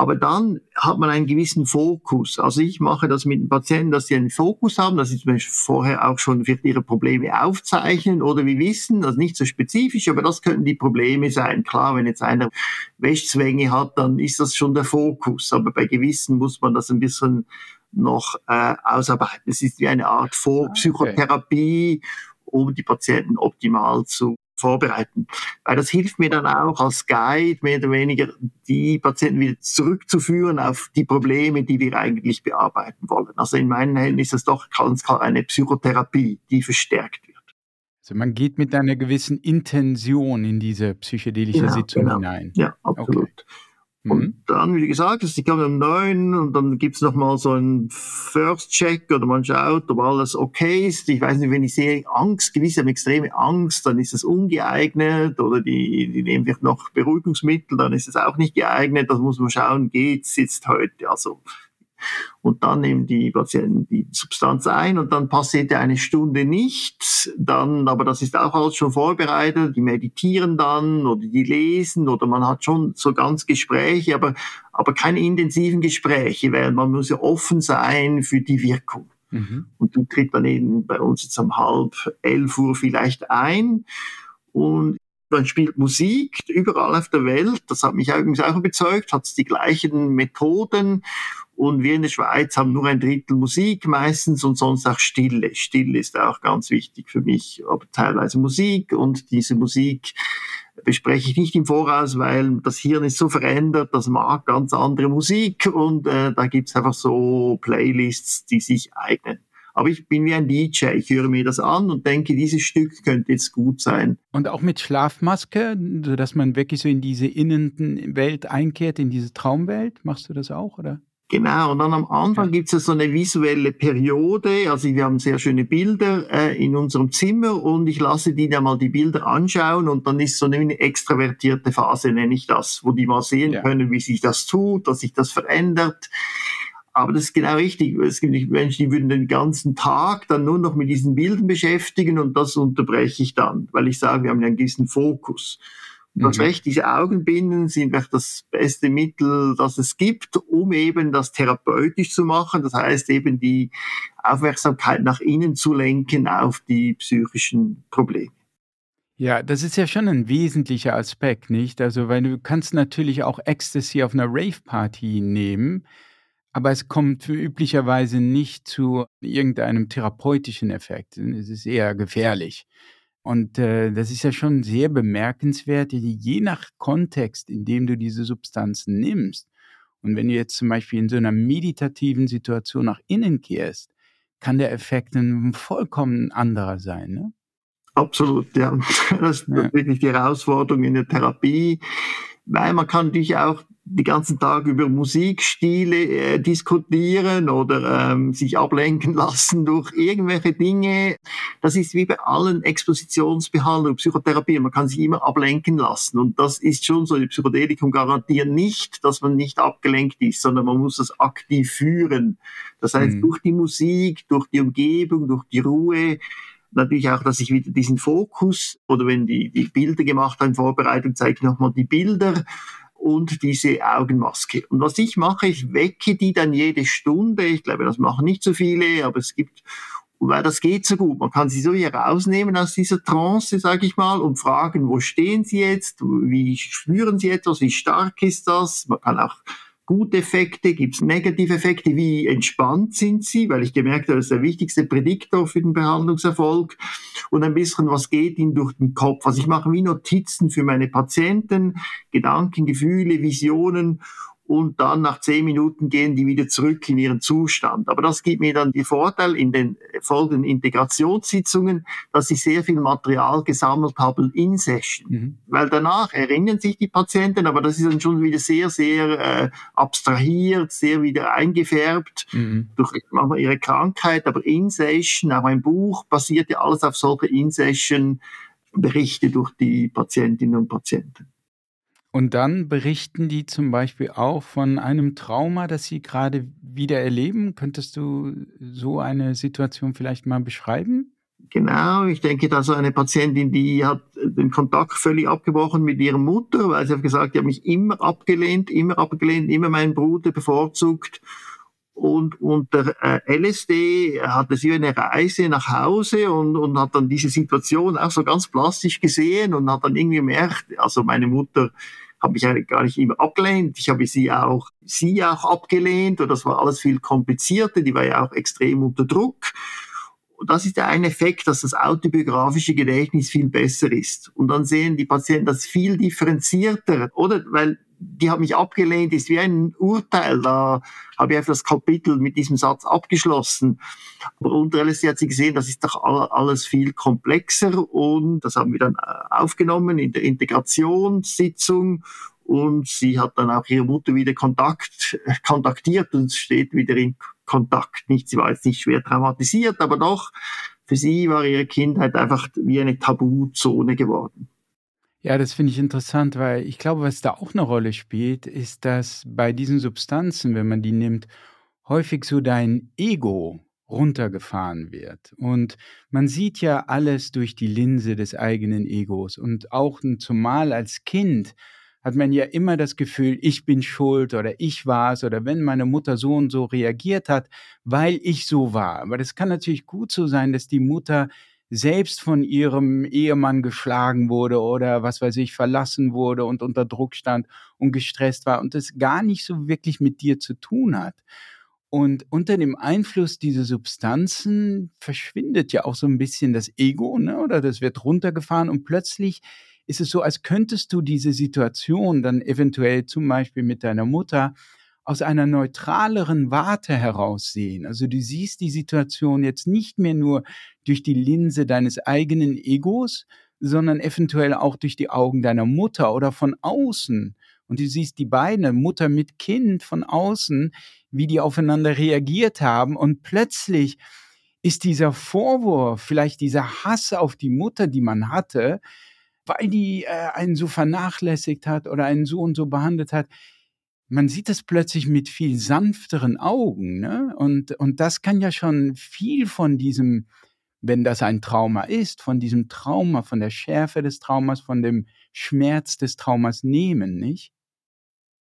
Aber dann hat man einen gewissen Fokus. Also ich mache das mit den Patienten, dass sie einen Fokus haben, dass sie zum Beispiel vorher auch schon vielleicht ihre Probleme aufzeichnen oder wie wissen, also nicht so spezifisch, aber das könnten die Probleme sein. Klar, wenn jetzt einer Wäschzwänge hat, dann ist das schon der Fokus. Aber bei gewissen muss man das ein bisschen noch äh, ausarbeiten. Es ist wie eine Art Vorpsychotherapie, um die Patienten optimal zu vorbereiten. Weil das hilft mir dann auch als Guide mehr oder weniger, die Patienten wieder zurückzuführen auf die Probleme, die wir eigentlich bearbeiten wollen. Also in meinen Händen ist es doch ganz klar eine Psychotherapie, die verstärkt wird. Also man geht mit einer gewissen Intention in diese psychedelische genau, Sitzung genau. hinein. Ja, absolut. Okay. Und mhm. dann, wie gesagt, ich komme um neun und dann gibt's noch mal so einen First Check oder man schaut, ob alles okay ist. Ich weiß nicht, wenn ich sehe Angst, gewisse haben extreme Angst, dann ist es ungeeignet oder die, die nehmen vielleicht noch Beruhigungsmittel, dann ist es auch nicht geeignet. Das muss man schauen, geht's jetzt heute. Also Und dann nehmen die Patienten die Substanz ein und dann passiert eine Stunde nichts. Dann, aber das ist auch alles schon vorbereitet. Die meditieren dann oder die lesen oder man hat schon so ganz Gespräche, aber, aber keine intensiven Gespräche, weil man muss ja offen sein für die Wirkung. Mhm. Und du tritt dann eben bei uns jetzt um halb elf Uhr vielleicht ein und man spielt Musik überall auf der Welt. Das hat mich übrigens auch überzeugt, hat die gleichen Methoden. Und wir in der Schweiz haben nur ein Drittel Musik meistens und sonst auch Stille. Stille ist auch ganz wichtig für mich, aber teilweise Musik und diese Musik bespreche ich nicht im Voraus, weil das Hirn ist so verändert, das mag ganz andere Musik und äh, da gibt's einfach so Playlists, die sich eignen. Aber ich bin wie ein DJ, ich höre mir das an und denke, dieses Stück könnte jetzt gut sein. Und auch mit Schlafmaske, sodass man wirklich so in diese Innenwelt einkehrt, in diese Traumwelt. Machst du das auch, oder? Genau, und dann am Anfang gibt's ja so eine visuelle Periode. Also wir haben sehr schöne Bilder äh, in unserem Zimmer und ich lasse die dann mal die Bilder anschauen und dann ist so eine extravertierte Phase, nenne ich das, wo die mal sehen ja. können, wie sich das tut, dass sich das verändert. Aber das ist genau richtig. Es gibt Menschen, die würden den ganzen Tag dann nur noch mit diesen Bildern beschäftigen und das unterbreche ich dann, weil ich sage, wir haben ja einen gewissen Fokus. Mhm. Recht, diese Augenbinden sind vielleicht das beste Mittel, das es gibt, um eben das therapeutisch zu machen. Das heißt eben die Aufmerksamkeit nach innen zu lenken auf die psychischen Probleme. Ja, das ist ja schon ein wesentlicher Aspekt, nicht? Also, weil du kannst natürlich auch Ecstasy auf einer Rave-Party nehmen, aber es kommt üblicherweise nicht zu irgendeinem therapeutischen Effekt. Es ist eher gefährlich. Und äh, das ist ja schon sehr bemerkenswert, je nach Kontext, in dem du diese Substanzen nimmst. Und wenn du jetzt zum Beispiel in so einer meditativen Situation nach innen kehrst, kann der Effekt ein vollkommen anderer sein. Ne? Absolut, ja. Das ist ja. wirklich die Herausforderung in der Therapie, weil man kann natürlich auch die ganzen Tag über Musikstile äh, diskutieren oder ähm, sich ablenken lassen durch irgendwelche Dinge. Das ist wie bei allen Expositionsbehandlungen, Psychotherapie. Man kann sich immer ablenken lassen. Und das ist schon so. Die Psychedelikum garantieren nicht, dass man nicht abgelenkt ist, sondern man muss das aktiv führen. Das heißt, mhm. durch die Musik, durch die Umgebung, durch die Ruhe, natürlich auch, dass ich wieder diesen Fokus oder wenn die, die Bilder gemacht haben, Vorbereitung, zeige ich nochmal die Bilder und diese Augenmaske. Und was ich mache, ich wecke die dann jede Stunde. Ich glaube, das machen nicht so viele, aber es gibt, weil das geht so gut. Man kann sie so hier rausnehmen aus dieser Trance, sage ich mal, und fragen, wo stehen sie jetzt? Wie spüren sie etwas? Wie stark ist das? Man kann auch gute Effekte, gibt es negative Effekte, wie entspannt sind sie, weil ich gemerkt habe, das ist der wichtigste Prädiktor für den Behandlungserfolg. Und ein bisschen, was geht ihnen durch den Kopf. Also ich mache wie Notizen für meine Patienten, Gedanken, Gefühle, Visionen und dann nach zehn Minuten gehen die wieder zurück in ihren Zustand. Aber das gibt mir dann die Vorteil in den folgenden Integrationssitzungen, dass ich sehr viel Material gesammelt habe in Session. Mhm. Weil danach erinnern sich die Patienten, aber das ist dann schon wieder sehr, sehr äh, abstrahiert, sehr wieder eingefärbt mhm. durch manchmal ihre Krankheit. Aber in Session, auch ein Buch, basiert ja alles auf solche in Session Berichte durch die Patientinnen und Patienten. Und dann berichten die zum Beispiel auch von einem Trauma, das sie gerade wieder erleben. Könntest du so eine Situation vielleicht mal beschreiben? Genau, ich denke, da so eine Patientin, die hat den Kontakt völlig abgebrochen mit ihrer Mutter, weil sie hat gesagt, die hat mich immer abgelehnt, immer abgelehnt, immer meinen Bruder bevorzugt. Und unter äh, LSD hatte sie eine Reise nach Hause und, und hat dann diese Situation auch so ganz plastisch gesehen und hat dann irgendwie gemerkt, also meine Mutter habe mich eigentlich gar nicht immer abgelehnt. Ich habe sie auch, sie auch abgelehnt und das war alles viel komplizierter. Die war ja auch extrem unter Druck. Und das ist der eine Effekt, dass das autobiografische Gedächtnis viel besser ist. Und dann sehen die Patienten das viel differenzierter, oder? Weil die haben mich abgelehnt, ist wie ein Urteil. Da habe ich einfach das Kapitel mit diesem Satz abgeschlossen. Aber unter LSD hat sie gesehen, das ist doch alles viel komplexer und das haben wir dann äh, aufgenommen in der Integrationssitzung und sie hat dann auch ihre Mutter wieder Kontakt, kontaktiert und steht wieder in Kontakt. Nicht, sie war jetzt nicht schwer traumatisiert, aber doch, für sie war ihre Kindheit einfach wie eine Tabuzone geworden. Ja, das finde ich interessant, weil ich glaube, was da auch eine Rolle spielt, ist, dass bei diesen Substanzen, wenn man die nimmt, häufig so dein Ego runtergefahren wird. Und man sieht ja alles durch die Linse des eigenen Egos. Und auch zumal als Kind hat man ja immer das Gefühl, ich bin schuld oder ich war es oder wenn meine Mutter so und so reagiert hat, weil ich so war. Aber das kann natürlich gut so sein, dass die Mutter selbst von ihrem Ehemann geschlagen wurde oder was weiß ich, verlassen wurde und unter Druck stand und gestresst war und das gar nicht so wirklich mit dir zu tun hat. Und unter dem Einfluss dieser Substanzen verschwindet ja auch so ein bisschen das Ego, ne? oder das wird runtergefahren und plötzlich ist es so, als könntest du diese Situation dann eventuell zum Beispiel mit deiner Mutter aus einer neutraleren Warte heraus sehen. Also du siehst die Situation jetzt nicht mehr nur durch die Linse deines eigenen Egos, sondern eventuell auch durch die Augen deiner Mutter oder von außen. Und du siehst die beiden, Mutter mit Kind von außen, wie die aufeinander reagiert haben. Und plötzlich ist dieser Vorwurf, vielleicht dieser Hass auf die Mutter, die man hatte, weil die äh, einen so vernachlässigt hat oder einen so und so behandelt hat, man sieht es plötzlich mit viel sanfteren Augen. Ne? Und, und das kann ja schon viel von diesem, wenn das ein Trauma ist, von diesem Trauma, von der Schärfe des Traumas, von dem Schmerz des Traumas nehmen, nicht?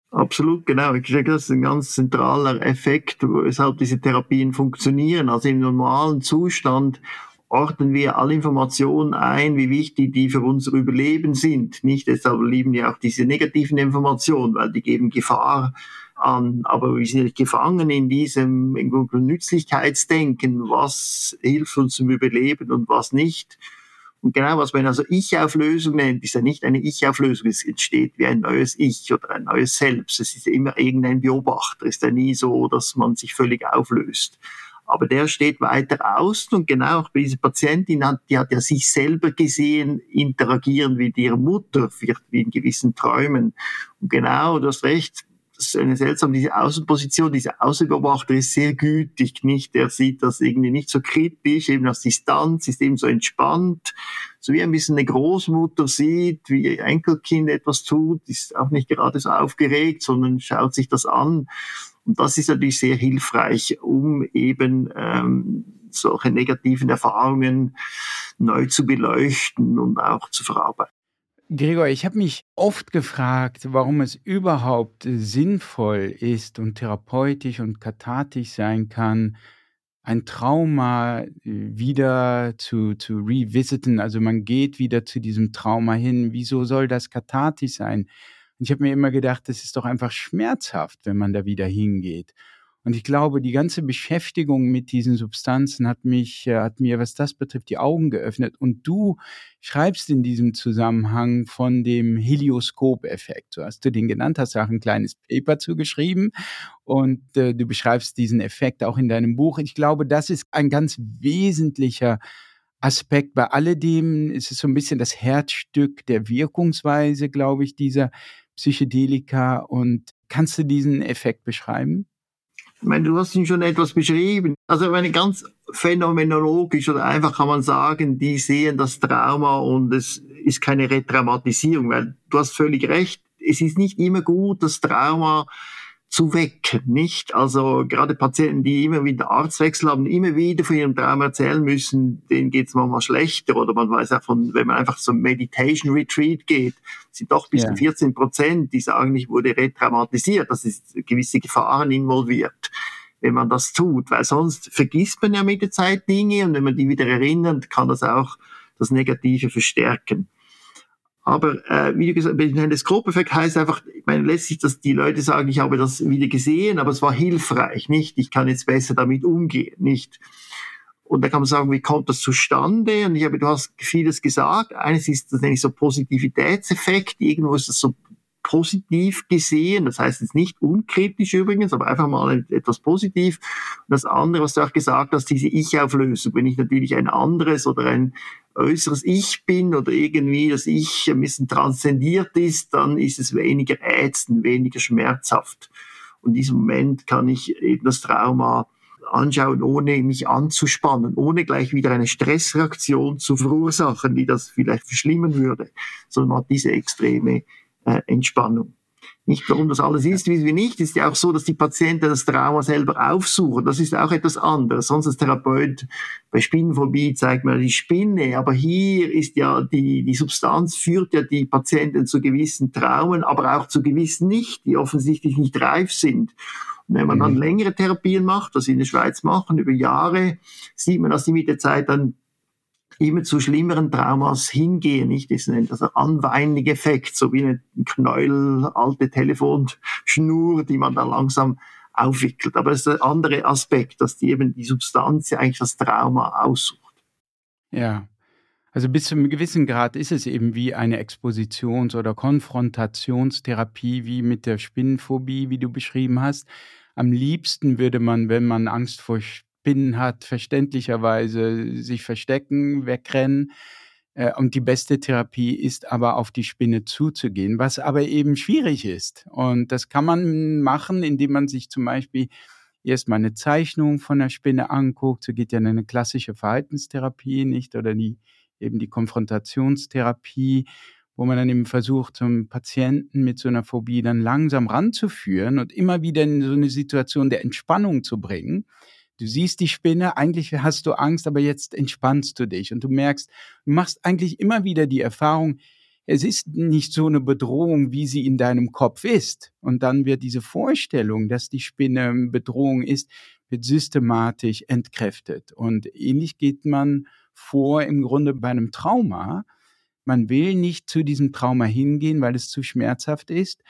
Absolut, genau. Ich denke, das ist ein ganz zentraler Effekt, weshalb diese Therapien funktionieren. Also im normalen Zustand ordnen wir alle Informationen ein, wie wichtig die für unser Überleben sind. Nicht deshalb lieben wir auch diese negativen Informationen, weil die geben Gefahr an. Aber wir sind gefangen in diesem in Nützlichkeitsdenken, was hilft uns zum Überleben und was nicht. Und genau was man also Ich-Auflösung nennt, ist ja nicht eine Ich-Auflösung, es entsteht wie ein neues Ich oder ein neues Selbst. Es ist ja immer irgendein Beobachter, es ist ja nie so, dass man sich völlig auflöst aber der steht weiter außen und genau auch bei dieser Patientin, hat, die hat ja sich selber gesehen, interagieren mit ihrer Mutter, vielleicht wie in gewissen Träumen. Und genau, du hast recht, das ist eine seltsame, diese Außenposition, dieser Außenbeobachter ist sehr gütig, nicht? Der sieht das irgendwie nicht so kritisch, eben aus Distanz, ist eben so entspannt, so wie ein bisschen eine Großmutter sieht, wie ihr Enkelkind etwas tut, ist auch nicht gerade so aufgeregt, sondern schaut sich das an. Und das ist natürlich sehr hilfreich, um eben ähm, solche negativen Erfahrungen neu zu beleuchten und auch zu verarbeiten. Gregor, ich habe mich oft gefragt, warum es überhaupt sinnvoll ist und therapeutisch und kathartisch sein kann, ein Trauma wieder zu, zu revisiten. Also man geht wieder zu diesem Trauma hin. Wieso soll das kathartisch sein? Und ich habe mir immer gedacht, das ist doch einfach schmerzhaft, wenn man da wieder hingeht. Und ich glaube, die ganze Beschäftigung mit diesen Substanzen hat mich, äh, hat mir, was das betrifft, die Augen geöffnet. Und du schreibst in diesem Zusammenhang von dem Helioskop-Effekt. So hast du den genannt, hast auch ein kleines Paper zugeschrieben. Und äh, du beschreibst diesen Effekt auch in deinem Buch. Ich glaube, das ist ein ganz wesentlicher Aspekt. Bei alledem ist es so ein bisschen das Herzstück der Wirkungsweise, glaube ich, dieser Psychedelika. Und kannst du diesen Effekt beschreiben? Ich meine, du hast ihn schon etwas beschrieben. Also eine ganz phänomenologisch oder einfach kann man sagen, die sehen das Trauma und es ist keine Retraumatisierung, weil du hast völlig recht. Es ist nicht immer gut, das Trauma zu wecken, nicht? Also gerade Patienten, die immer wieder Arztwechsel haben, immer wieder von ihrem Traum erzählen müssen, denen geht es manchmal schlechter oder man weiß auch von, wenn man einfach zum Meditation Retreat geht, sind doch bis zu 14 Prozent, die sagen, ich wurde retraumatisiert, das ist gewisse Gefahren involviert wenn man das tut, weil sonst vergisst man ja mit der Zeit Dinge und wenn man die wieder erinnert, kann das auch das Negative verstärken. Aber äh, wie du gesagt hast, Teleskopeffekt heißt einfach, ich meine, letztlich, dass die Leute sagen, ich habe das wieder gesehen, aber es war hilfreich, nicht? Ich kann jetzt besser damit umgehen, nicht? Und da kann man sagen, wie kommt das zustande? Und ich habe, du hast vieles gesagt. Eines ist das nämlich so Positivitätseffekt. Irgendwo ist das so positiv gesehen. Das heißt jetzt nicht unkritisch übrigens, aber einfach mal etwas positiv. Und das andere, was du auch gesagt hast, diese Ich-Auflösung. Wenn ich natürlich ein anderes oder ein äußeres Ich bin oder irgendwie das Ich ein bisschen transzendiert ist, dann ist es weniger ätzend, weniger schmerzhaft. Und in diesem Moment kann ich eben das Trauma anschauen, ohne mich anzuspannen, ohne gleich wieder eine Stressreaktion zu verursachen, die das vielleicht verschlimmen würde, sondern hat diese extreme äh, Entspannung. Nicht warum das alles ist, wie wir nicht, ist ja auch so, dass die Patienten das Trauma selber aufsuchen. Das ist auch etwas anderes. Sonst als Therapeut bei Spinnenphobie zeigt man die Spinne, aber hier ist ja die, die Substanz führt ja die Patienten zu gewissen Traumen, aber auch zu gewissen nicht, die offensichtlich nicht reif sind. Und wenn man dann mhm. längere Therapien macht, was sie in der Schweiz machen, über Jahre, sieht man, dass die mit der Zeit dann immer zu schlimmeren Traumas hingehen, nicht? Das nennt das Effekt, so wie eine Knäuel, alte Telefonschnur, die man dann langsam aufwickelt. Aber das ist der andere Aspekt, dass die eben die Substanz ja eigentlich das Trauma aussucht. Ja. Also bis zu einem gewissen Grad ist es eben wie eine Expositions- oder Konfrontationstherapie, wie mit der Spinnenphobie, wie du beschrieben hast. Am liebsten würde man, wenn man Angst vor Spinnen hat, verständlicherweise sich verstecken, wegrennen. Äh, und die beste Therapie ist aber auf die Spinne zuzugehen, was aber eben schwierig ist. Und das kann man machen, indem man sich zum Beispiel erstmal eine Zeichnung von der Spinne anguckt. So geht ja eine klassische Verhaltenstherapie nicht oder die, eben die Konfrontationstherapie, wo man dann eben versucht, zum Patienten mit so einer Phobie dann langsam ranzuführen und immer wieder in so eine Situation der Entspannung zu bringen. Du siehst die Spinne, eigentlich hast du Angst, aber jetzt entspannst du dich und du merkst, du machst eigentlich immer wieder die Erfahrung, es ist nicht so eine Bedrohung, wie sie in deinem Kopf ist. Und dann wird diese Vorstellung, dass die Spinne Bedrohung ist, wird systematisch entkräftet. Und ähnlich geht man vor im Grunde bei einem Trauma. Man will nicht zu diesem Trauma hingehen, weil es zu schmerzhaft ist.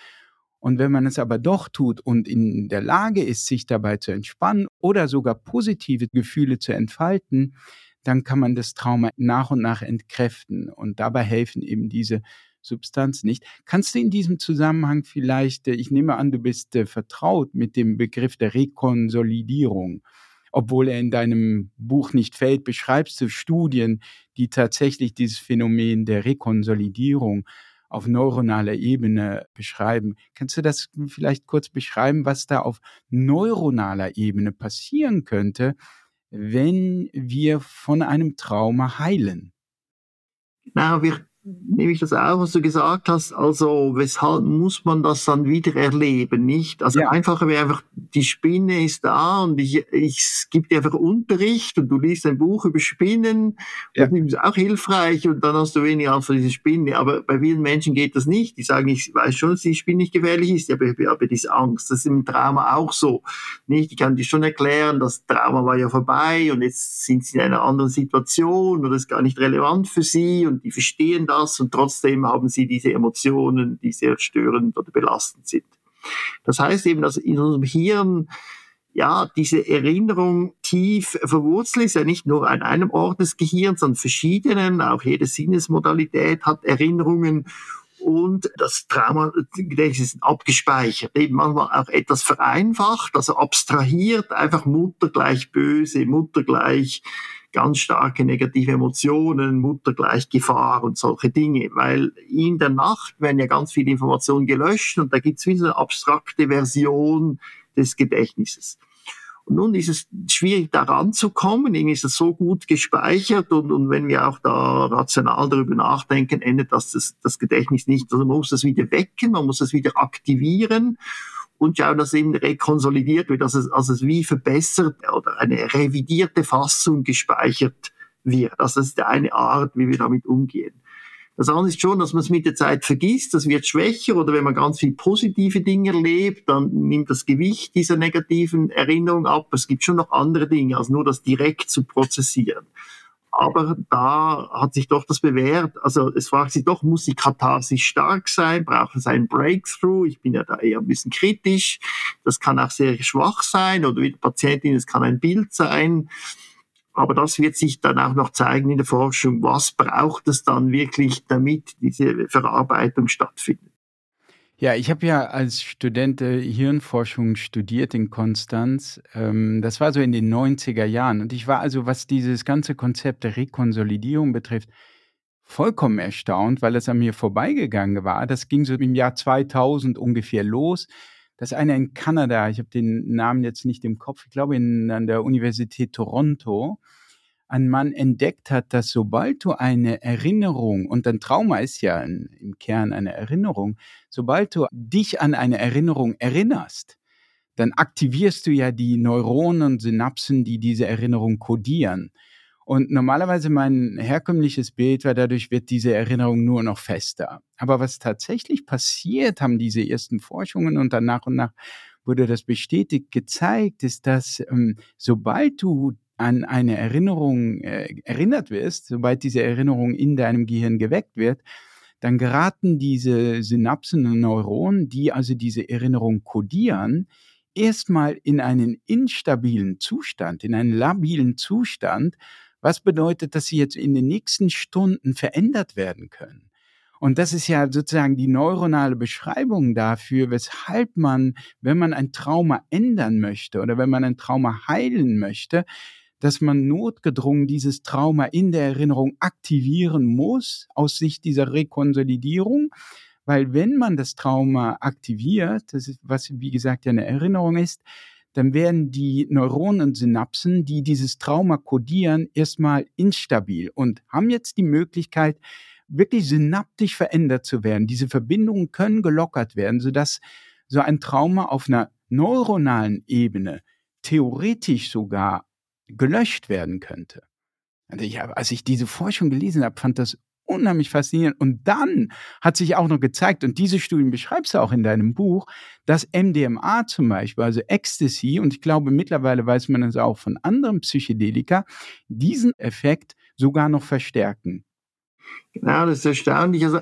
Und wenn man es aber doch tut und in der Lage ist, sich dabei zu entspannen oder sogar positive Gefühle zu entfalten, dann kann man das Trauma nach und nach entkräften. Und dabei helfen eben diese Substanzen nicht. Kannst du in diesem Zusammenhang vielleicht, äh, ich nehme an, du bist äh, vertraut mit dem Begriff der Rekonsolidierung, obwohl er in deinem Buch nicht fällt, beschreibst du Studien, die tatsächlich dieses Phänomen der Rekonsolidierung auf neuronaler Ebene beschreiben. Kannst du das vielleicht kurz beschreiben, was da auf neuronaler Ebene passieren könnte, wenn wir von einem Trauma heilen? Na, wir nehme ich das auch, was du gesagt hast. Also, weshalb muss man das dann wieder erleben, nicht? Also, ja. einfacher wäre einfach, die Spinne ist da und ich, ich gebe dir einfach Unterricht und du liest ein Buch über Spinnen. Ja. Das ist auch hilfreich und dann hast du weniger Angst vor dieser Spinne. Aber bei vielen Menschen geht das nicht. Die sagen, ich weiß schon, dass die Spinne nicht gefährlich ist, aber ich habe diese Angst. Das ist im Trauma auch so, nicht? Ich kann dir schon erklären, das Trauma war ja vorbei und jetzt sind sie in einer anderen Situation oder ist gar nicht relevant für sie und die verstehen das das und trotzdem haben sie diese Emotionen, die sehr störend oder belastend sind. Das heißt eben, dass in unserem Hirn ja, diese Erinnerung tief verwurzelt ist, ja nicht nur an einem Ort des Gehirns, sondern verschiedenen, auch jede Sinnesmodalität hat Erinnerungen und das Traumagedächtnis ist abgespeichert, eben manchmal auch etwas vereinfacht, also abstrahiert, einfach Mutter gleich böse, Mutter gleich ganz starke negative Emotionen, Mutter gleich Gefahr und solche Dinge, weil in der Nacht werden ja ganz viele Informationen gelöscht und da gibt es wie so eine abstrakte Version des Gedächtnisses. Und nun ist es schwierig, da ranzukommen. Irgendwie ist es so gut gespeichert und, und wenn wir auch da rational darüber nachdenken, endet das, das das Gedächtnis nicht. Also man muss das wieder wecken, man muss das wieder aktivieren und schauen, dass es eben rekonsolidiert wird, dass es, also es wie verbessert oder eine revidierte Fassung gespeichert wird. Also das ist eine Art, wie wir damit umgehen. Das andere ist schon, dass man es mit der Zeit vergisst, das wird schwächer oder wenn man ganz viel positive Dinge erlebt, dann nimmt das Gewicht dieser negativen Erinnerung ab. Es gibt schon noch andere Dinge, als nur das direkt zu prozessieren. Aber da hat sich doch das bewährt. Also es fragt sich doch, muss die Katharsis stark sein? Braucht es einen Breakthrough? Ich bin ja da eher ein bisschen kritisch. Das kann auch sehr schwach sein oder wie die Patientin, es kann ein Bild sein. Aber das wird sich dann auch noch zeigen in der Forschung. Was braucht es dann wirklich, damit diese Verarbeitung stattfindet? Ja, ich habe ja als Student äh, Hirnforschung studiert in Konstanz. Ähm, das war so in den 90er Jahren. Und ich war also, was dieses ganze Konzept der Rekonsolidierung betrifft, vollkommen erstaunt, weil es an mir vorbeigegangen war. Das ging so im Jahr 2000 ungefähr los. Das eine in Kanada, ich habe den Namen jetzt nicht im Kopf, ich glaube an der Universität Toronto, ein Mann entdeckt hat, dass sobald du eine Erinnerung, und ein Trauma ist ja im Kern eine Erinnerung, sobald du dich an eine Erinnerung erinnerst, dann aktivierst du ja die Neuronen und Synapsen, die diese Erinnerung kodieren. Und normalerweise mein herkömmliches Bild war, dadurch wird diese Erinnerung nur noch fester. Aber was tatsächlich passiert, haben diese ersten Forschungen und dann nach und nach wurde das bestätigt, gezeigt, ist, dass ähm, sobald du an eine Erinnerung äh, erinnert wirst, sobald diese Erinnerung in deinem Gehirn geweckt wird, dann geraten diese Synapsen und Neuronen, die also diese Erinnerung kodieren, erstmal in einen instabilen Zustand, in einen labilen Zustand, was bedeutet, dass sie jetzt in den nächsten Stunden verändert werden können. Und das ist ja sozusagen die neuronale Beschreibung dafür, weshalb man, wenn man ein Trauma ändern möchte oder wenn man ein Trauma heilen möchte, dass man notgedrungen dieses Trauma in der Erinnerung aktivieren muss aus Sicht dieser Rekonsolidierung. Weil wenn man das Trauma aktiviert, das ist, was wie gesagt ja eine Erinnerung ist, dann werden die Neuronen und Synapsen, die dieses Trauma kodieren, erstmal instabil und haben jetzt die Möglichkeit, wirklich synaptisch verändert zu werden. Diese Verbindungen können gelockert werden, sodass so ein Trauma auf einer neuronalen Ebene theoretisch sogar gelöscht werden könnte. Also ich, als ich diese Forschung gelesen habe, fand das unheimlich faszinierend. Und dann hat sich auch noch gezeigt, und diese Studien beschreibst du auch in deinem Buch, dass MDMA zum Beispiel, also Ecstasy, und ich glaube mittlerweile weiß man es auch von anderen Psychedelika, diesen Effekt sogar noch verstärken. Genau, das ist erstaunlich. Also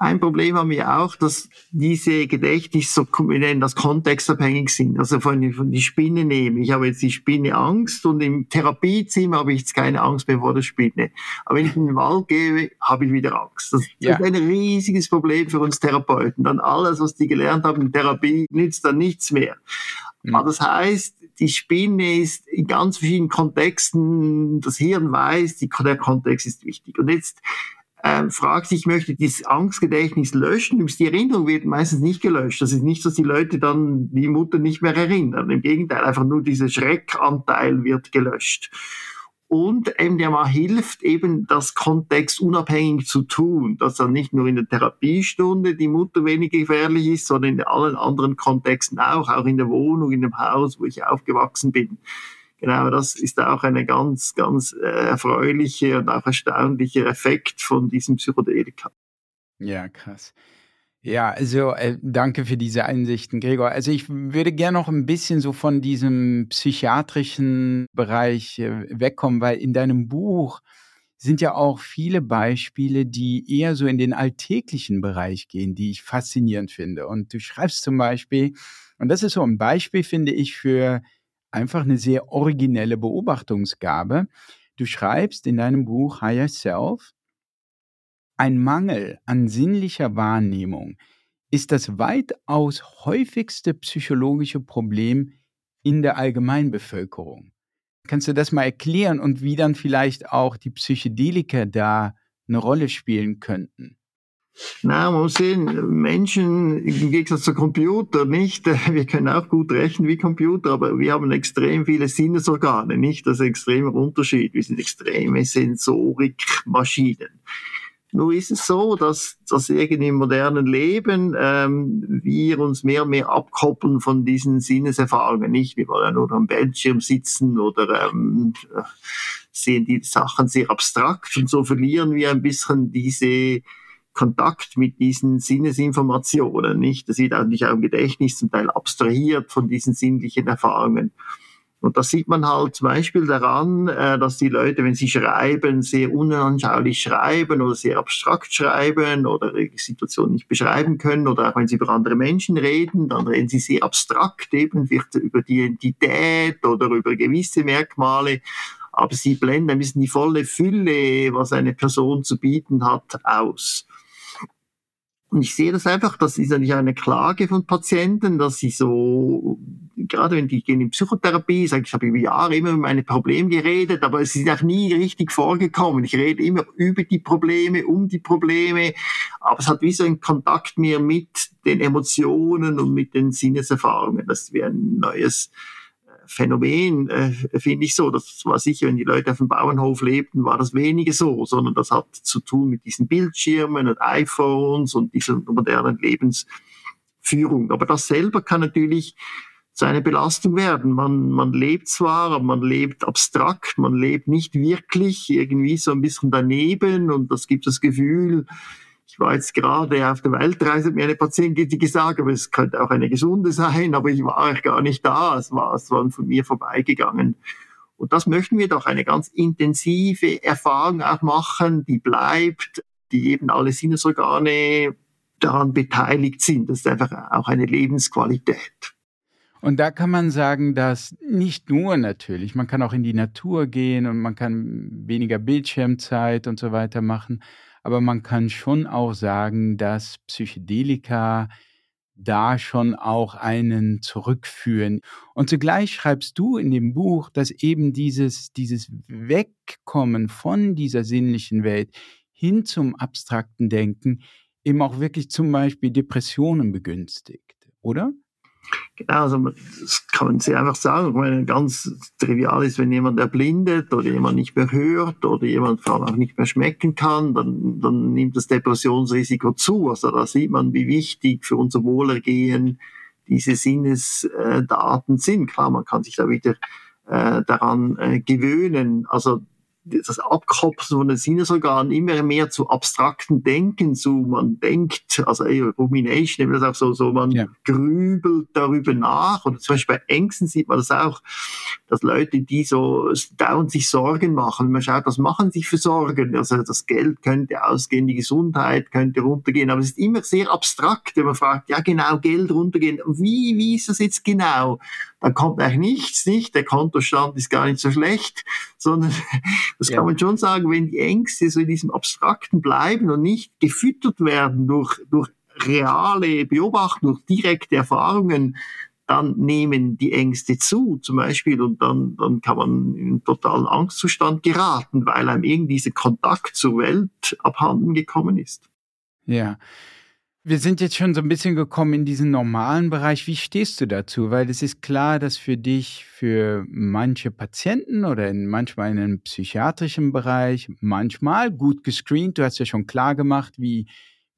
ein Problem haben wir auch, dass diese Gedächtnis so, wir nennen das kontextabhängig sind. Also von, von die Spinne nehmen. Ich habe jetzt die Spinne Angst und im Therapiezimmer habe ich jetzt keine Angst mehr vor der Spinne. Aber wenn ich in den Wald gehe, habe ich wieder Angst. Das ja. ist ein riesiges Problem für uns Therapeuten. Dann alles, was die gelernt haben in Therapie, nützt dann nichts mehr. Mhm. Aber das heißt, die Spinne ist in ganz verschiedenen Kontexten, das Hirn weiß, die, der Kontext ist wichtig. Und jetzt ähm, fragt sich, möchte dieses Angstgedächtnis löschen, die Erinnerung wird meistens nicht gelöscht. Das ist nicht, dass die Leute dann die Mutter nicht mehr erinnern. Im Gegenteil, einfach nur dieser Schreckanteil wird gelöscht. Und MDMA hilft eben, das kontextunabhängig zu tun, dass dann nicht nur in der Therapiestunde die Mutter weniger gefährlich ist, sondern in allen anderen Kontexten auch, auch in der Wohnung, in dem Haus, wo ich aufgewachsen bin. Genau, das ist auch eine ganz, ganz äh, erfreuliche und auch erstaunliche Effekt von diesem Psychedelika. Ja, krass. Ja, also äh, danke für diese Einsichten, Gregor. Also ich würde gerne noch ein bisschen so von diesem psychiatrischen Bereich äh, wegkommen, weil in deinem Buch sind ja auch viele Beispiele, die eher so in den alltäglichen Bereich gehen, die ich faszinierend finde. Und du schreibst zum Beispiel, und das ist so ein Beispiel, finde ich, für einfach eine sehr originelle Beobachtungsgabe. Du schreibst in deinem Buch Higher Self, ein Mangel an sinnlicher Wahrnehmung ist das weitaus häufigste psychologische Problem in der Allgemeinbevölkerung. Kannst du das mal erklären und wie dann vielleicht auch die Psychedelika da eine Rolle spielen könnten? Na, man muss sehen, Menschen im Gegensatz zu Computer nicht, wir können auch gut rechnen wie Computer, aber wir haben extrem viele Sinnesorgane, nicht? Das ist ein extremer Unterschied. Wir sind extreme Sensorikmaschinen. Nur ist es so, dass, dass irgendwie im modernen Leben ähm, wir uns mehr und mehr abkoppeln von diesen Sinneserfahrungen. Nicht, wir wollen nur am Bildschirm sitzen oder ähm, sehen die Sachen sehr abstrakt und so verlieren wir ein bisschen diese Kontakt mit diesen Sinnesinformationen, nicht? Das wird eigentlich auch im Gedächtnis zum Teil abstrahiert von diesen sinnlichen Erfahrungen. Und das sieht man halt zum Beispiel daran, äh, dass die Leute, wenn sie schreiben, sehr unanschaulich schreiben oder sehr abstrakt schreiben oder die Situation nicht beschreiben können oder auch wenn sie über andere Menschen reden, dann reden sie sehr abstrakt eben wird über die Identität oder über gewisse Merkmale aber sie blenden ein bisschen die volle Fülle, was eine Person zu bieten hat, aus. Und ich sehe das einfach, das ist ja nicht eine Klage von Patienten, dass sie so, gerade wenn die gehen in Psychotherapie, sagen, ich habe über Jahre immer über meine Probleme geredet, aber es ist auch nie richtig vorgekommen. Ich rede immer über die Probleme, um die Probleme, aber es hat wie so einen Kontakt mehr mit den Emotionen und mit den Sinneserfahrungen. Das wäre ein neues Phänomen, äh, finde ich so. Das war sicher, wenn die Leute auf dem Bauernhof lebten, war das weniger so, sondern das hat zu tun mit diesen Bildschirmen und iPhones und dieser modernen Lebensführung. Aber das selber kann natürlich zu einer Belastung werden. Man, man lebt zwar, aber man lebt abstrakt, man lebt nicht wirklich, irgendwie so ein bisschen daneben und das gibt das Gefühl, ich war jetzt gerade auf der Weltreise, hat mir eine Patientin gesagt, aber es könnte auch eine gesunde sein, aber ich war eigentlich gar nicht da, es war, es war von mir vorbeigegangen. Und das möchten wir doch, eine ganz intensive Erfahrung auch machen, die bleibt, die eben alle Sinnesorgane daran beteiligt sind. Das ist einfach auch eine Lebensqualität. Und da kann man sagen, dass nicht nur natürlich, man kann auch in die Natur gehen und man kann weniger Bildschirmzeit und so weiter machen, aber man kann schon auch sagen, dass Psychedelika da schon auch einen zurückführen. Und zugleich schreibst du in dem Buch, dass eben dieses, dieses Wegkommen von dieser sinnlichen Welt hin zum abstrakten Denken eben auch wirklich zum Beispiel Depressionen begünstigt, oder? Genau, also das kann man sehr einfach sagen. Ich meine, ganz trivial ist, wenn jemand erblindet oder jemand nicht mehr hört oder jemand vor allem auch nicht mehr schmecken kann, dann, dann nimmt das Depressionsrisiko zu. Also da sieht man, wie wichtig für unser Wohlergehen diese Sinnesdaten sind. Klar, man kann sich da wieder äh, daran äh, gewöhnen. Also das Abkopfen von den Sinnesorganen immer mehr zu abstrakten Denken, zu man denkt, also eher Rumination, eben das auch so, so man ja. grübelt darüber nach. Oder zum Beispiel bei Ängsten sieht man das auch, dass Leute, die so dauernd sich Sorgen machen, man schaut, was machen sie für Sorgen? Also das Geld könnte ausgehen, die Gesundheit könnte runtergehen, aber es ist immer sehr abstrakt, wenn man fragt, ja genau, Geld runtergehen, wie, wie ist das jetzt genau? Dann kommt eigentlich nichts, nicht? Der Kontostand ist gar nicht so schlecht, sondern das ja. kann man schon sagen, wenn die Ängste so in diesem Abstrakten bleiben und nicht gefüttert werden durch, durch reale Beobachtungen, durch direkte Erfahrungen, dann nehmen die Ängste zu, zum Beispiel, und dann, dann kann man in einen totalen Angstzustand geraten, weil einem irgendwie dieser Kontakt zur Welt abhanden gekommen ist. Ja. Wir sind jetzt schon so ein bisschen gekommen in diesen normalen Bereich. Wie stehst du dazu? Weil es ist klar, dass für dich, für manche Patienten oder in, manchmal in einem psychiatrischen Bereich, manchmal gut gescreent, du hast ja schon klar gemacht, wie,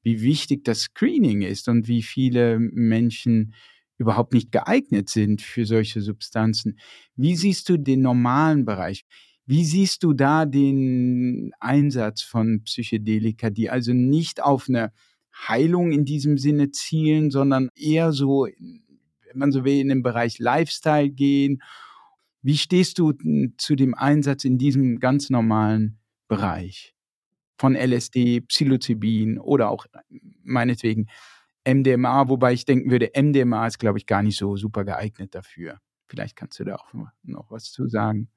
wie wichtig das Screening ist und wie viele Menschen überhaupt nicht geeignet sind für solche Substanzen. Wie siehst du den normalen Bereich? Wie siehst du da den Einsatz von Psychedelika, die also nicht auf eine Heilung in diesem Sinne zielen, sondern eher so, wenn man so will, in den Bereich Lifestyle gehen. Wie stehst du zu dem Einsatz in diesem ganz normalen Bereich von LSD, Psilocybin oder auch meinetwegen MDMA, wobei ich denken würde, MDMA ist, glaube ich, gar nicht so super geeignet dafür. Vielleicht kannst du da auch noch was zu sagen.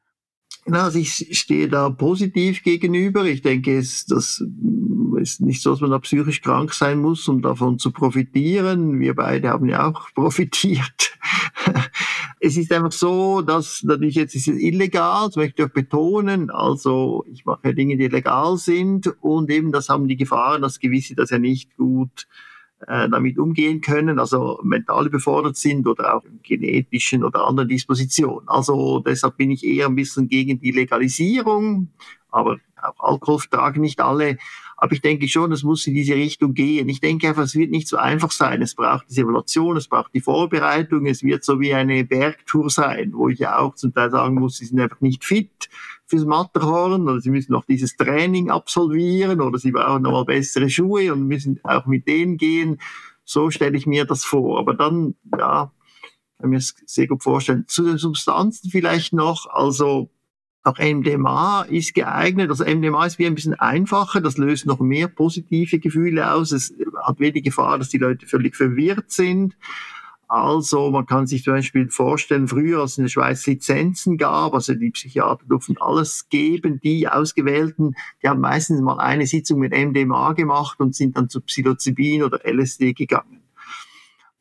Also ich stehe da positiv gegenüber. Ich denke, es, das ist nicht so, dass man da psychisch krank sein muss, um davon zu profitieren. Wir beide haben ja auch profitiert. es ist einfach so, dass natürlich jetzt ist es illegal, das möchte ich auch betonen. Also ich mache Dinge, die legal sind und eben das haben die Gefahren, dass gewisse das ja nicht gut äh, damit umgehen können, also mental überfordert sind oder auch genetischen oder anderen Dispositionen. Also deshalb bin ich eher ein bisschen gegen die Legalisierung, aber auch Alkohol tragen nicht alle. Aber ich denke schon, es muss in diese Richtung gehen. Ich denke einfach, es wird nicht so einfach sein. Es braucht diese Evaluation, es braucht die Vorbereitung, es wird so wie eine Bergtour sein, wo ich ja auch zum Teil sagen muss, sie sind einfach nicht fit fürs Matterhorn oder sie müssen noch dieses Training absolvieren oder sie brauchen nochmal bessere Schuhe und müssen auch mit denen gehen. So stelle ich mir das vor. Aber dann, ja, kann mir es sehr gut vorstellen. Zu den Substanzen vielleicht noch, also auch MDMA ist geeignet. Also MDMA ist wie ein bisschen einfacher, das löst noch mehr positive Gefühle aus. Es hat wenig Gefahr, dass die Leute völlig verwirrt sind. Also man kann sich zum Beispiel vorstellen, früher als es in der Schweiz Lizenzen gab, also die Psychiater durften alles geben, die Ausgewählten, die haben meistens mal eine Sitzung mit MDMA gemacht und sind dann zu Psilocybin oder LSD gegangen.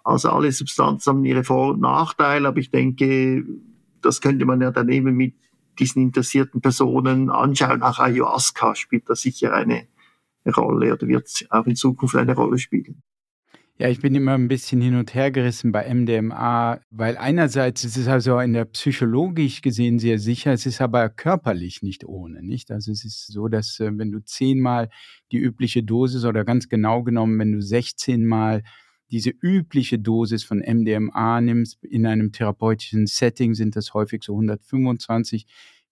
Also alle Substanzen haben ihre Vor- und Nachteile, aber ich denke, das könnte man ja daneben mit diesen interessierten Personen anschauen. Auch Ayahuasca spielt da sicher eine Rolle oder wird auch in Zukunft eine Rolle spielen. Ja, ich bin immer ein bisschen hin und her gerissen bei MDMA, weil einerseits ist es also in der psychologisch gesehen sehr sicher, es ist aber körperlich nicht ohne, nicht? Also es ist so, dass äh, wenn du zehnmal die übliche Dosis oder ganz genau genommen, wenn du 16 Mal diese übliche Dosis von MDMA nimmst, in einem therapeutischen Setting sind das häufig so 125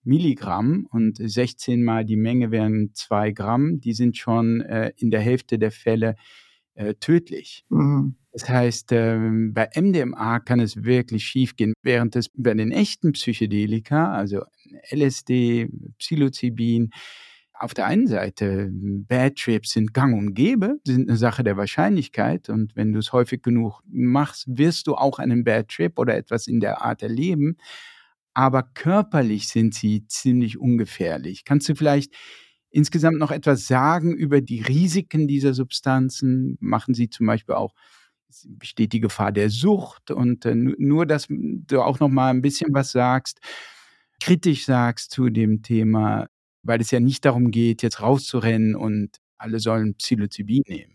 Milligramm und 16 mal die Menge wären zwei Gramm, die sind schon äh, in der Hälfte der Fälle äh, tödlich. Mhm. Das heißt, äh, bei MDMA kann es wirklich schiefgehen, während es bei den echten Psychedelika, also LSD, Psilocybin, auf der einen Seite Bad Trips sind gang und gäbe, sind eine Sache der Wahrscheinlichkeit und wenn du es häufig genug machst, wirst du auch einen Bad Trip oder etwas in der Art erleben, aber körperlich sind sie ziemlich ungefährlich. Kannst du vielleicht insgesamt noch etwas sagen über die Risiken dieser Substanzen? Machen sie zum Beispiel auch besteht die Gefahr der Sucht und äh, nur, dass du auch noch mal ein bisschen was sagst, kritisch sagst zu dem Thema, weil es ja nicht darum geht, jetzt rauszurennen und alle sollen Psilocybin nehmen.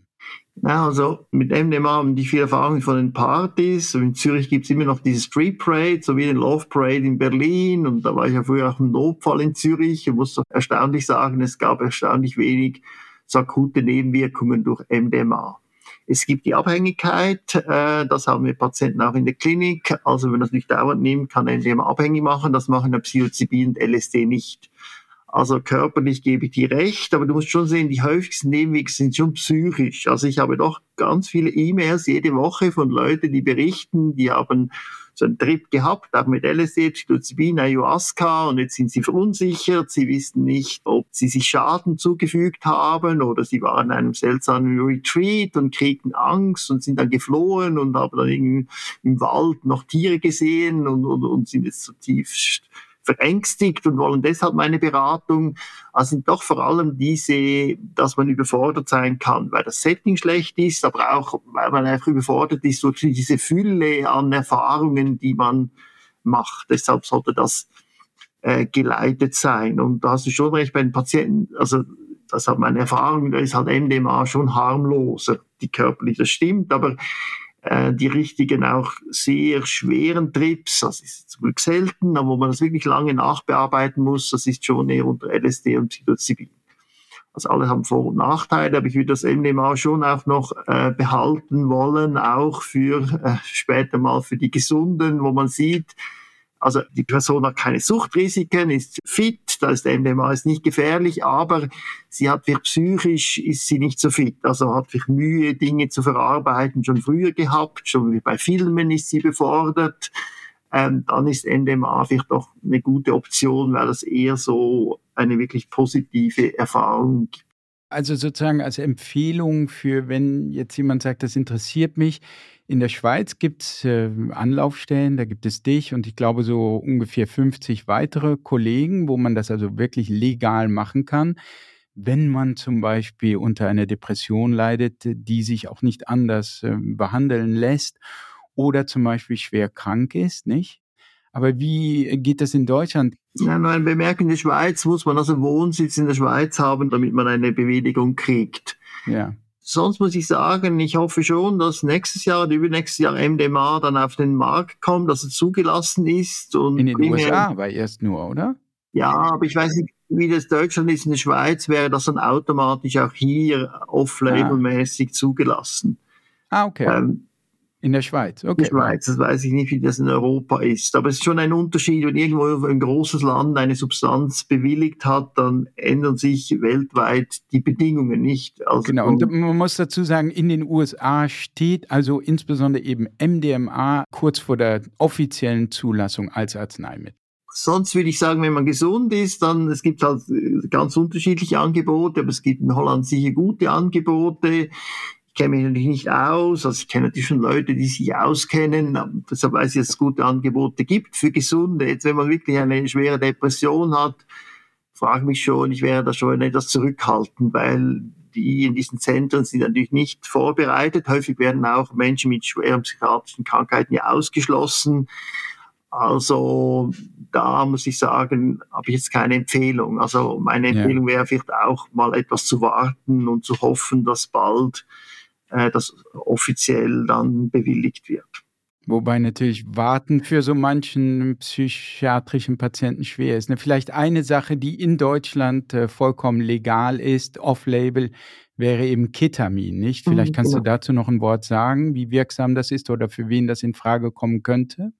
Ja, also mit MDMA haben die viel Erfahrung von den Partys. In Zürich gibt es immer noch diese Street Parade, so wie den Love Parade in Berlin. Und da war ich ja früher auch im Notfall in Zürich. Ich muss erstaunlich sagen, es gab erstaunlich wenig so akute Nebenwirkungen durch MDMA. Es gibt die Abhängigkeit, äh, das haben wir Patienten auch in der Klinik. Also wenn man das nicht dauernd nimmt, kann MDMA abhängig machen. Das machen der Psilocybin und LSD nicht. Also körperlich gebe ich dir recht, aber du musst schon sehen, die häufigsten Nebenwirkungen sind schon psychisch. Also ich habe doch ganz viele E-Mails jede Woche von Leuten, die berichten, die haben so einen Trip gehabt, auch mit LSD, Psilocybin, Ayahuasca und jetzt sind sie verunsichert, sie wissen nicht, ob sie sich Schaden zugefügt haben oder sie waren in einem seltsamen Retreat und kriegten Angst und sind dann geflohen und haben dann im Wald noch Tiere gesehen und, und, und sind jetzt zutiefst verängstigt und wollen deshalb meine Beratung. Also sind doch vor allem diese, dass man überfordert sein kann, weil das Setting schlecht ist, aber auch, weil man einfach überfordert ist durch diese Fülle an Erfahrungen, die man macht. Deshalb sollte das äh, geleitet sein. Und da hast du schon recht bei den Patienten, also das hat meine Erfahrung, da ist halt MDMA schon harmloser, die körperlich, das stimmt, aber äh, die richtigen auch sehr schweren Trips, das ist zum Glück selten, aber wo man das wirklich lange nachbearbeiten muss, das ist schon eher unter LSD und Psilocybin. Also alle haben Vor- und Nachteile, aber ich würde das MDMA schon auch noch äh, behalten wollen, auch für äh, später mal für die Gesunden, wo man sieht, also die Person hat keine Suchtrisiken, ist fit, da ist der MDMA ist nicht gefährlich, aber sie hat vielleicht psychisch ist sie nicht so fit, also hat vielleicht Mühe, Dinge zu verarbeiten, schon früher gehabt, schon wie bei Filmen ist sie befordert. Ähm, dann ist MDMA vielleicht doch eine gute Option, weil das eher so eine wirklich positive Erfahrung gibt. Also sozusagen als Empfehlung für, wenn jetzt jemand sagt, das interessiert mich, in der Schweiz gibt es äh, Anlaufstellen, da gibt es dich und ich glaube so ungefähr 50 weitere Kollegen, wo man das also wirklich legal machen kann, wenn man zum Beispiel unter einer Depression leidet, die sich auch nicht anders äh, behandeln lässt oder zum Beispiel schwer krank ist, nicht? Aber wie geht das in Deutschland? Ja, nur ein Bemerken, in der Schweiz muss man also Wohnsitz in der Schweiz haben, damit man eine Bewilligung kriegt. Ja. Sonst muss ich sagen, ich hoffe schon, dass nächstes Jahr oder übernächstes Jahr MDMA dann auf den Markt kommt, dass es zugelassen ist. Und in den USA war erst nur, oder? Ja, aber ich weiß nicht, wie das Deutschland ist. In der Schweiz wäre das dann automatisch auch hier off-label-mäßig ah. zugelassen. Ah, okay. Ähm, in der Schweiz, okay. In der Schweiz, das weiß ich nicht, wie das in Europa ist. Aber es ist schon ein Unterschied, wenn irgendwo ein großes Land eine Substanz bewilligt hat, dann ändern sich weltweit die Bedingungen nicht. Also genau, und man muss dazu sagen, in den USA steht also insbesondere eben MDMA kurz vor der offiziellen Zulassung als Arzneimittel. Sonst würde ich sagen, wenn man gesund ist, dann es gibt halt ganz unterschiedliche Angebote, aber es gibt in Holland sicher gute Angebote kenne mich natürlich nicht aus. Also ich kenne natürlich schon Leute, die sich auskennen. Deshalb weiß ich, dass es gute Angebote gibt für Gesunde. Jetzt, wenn man wirklich eine schwere Depression hat, frage mich schon, ich wäre da schon etwas zurückhaltend, weil die in diesen Zentren sind natürlich nicht vorbereitet. Häufig werden auch Menschen mit schweren psychiatrischen Krankheiten ja ausgeschlossen. Also da muss ich sagen, habe ich jetzt keine Empfehlung. Also meine Empfehlung ja. wäre vielleicht auch mal etwas zu warten und zu hoffen, dass bald äh, das offiziell dann bewilligt wird. Wobei natürlich Warten für so manchen psychiatrischen Patienten schwer ist. Ne? Vielleicht eine Sache, die in Deutschland äh, vollkommen legal ist, off-label, wäre eben Ketamin, nicht? Vielleicht mhm, kannst genau. du dazu noch ein Wort sagen, wie wirksam das ist oder für wen das in Frage kommen könnte?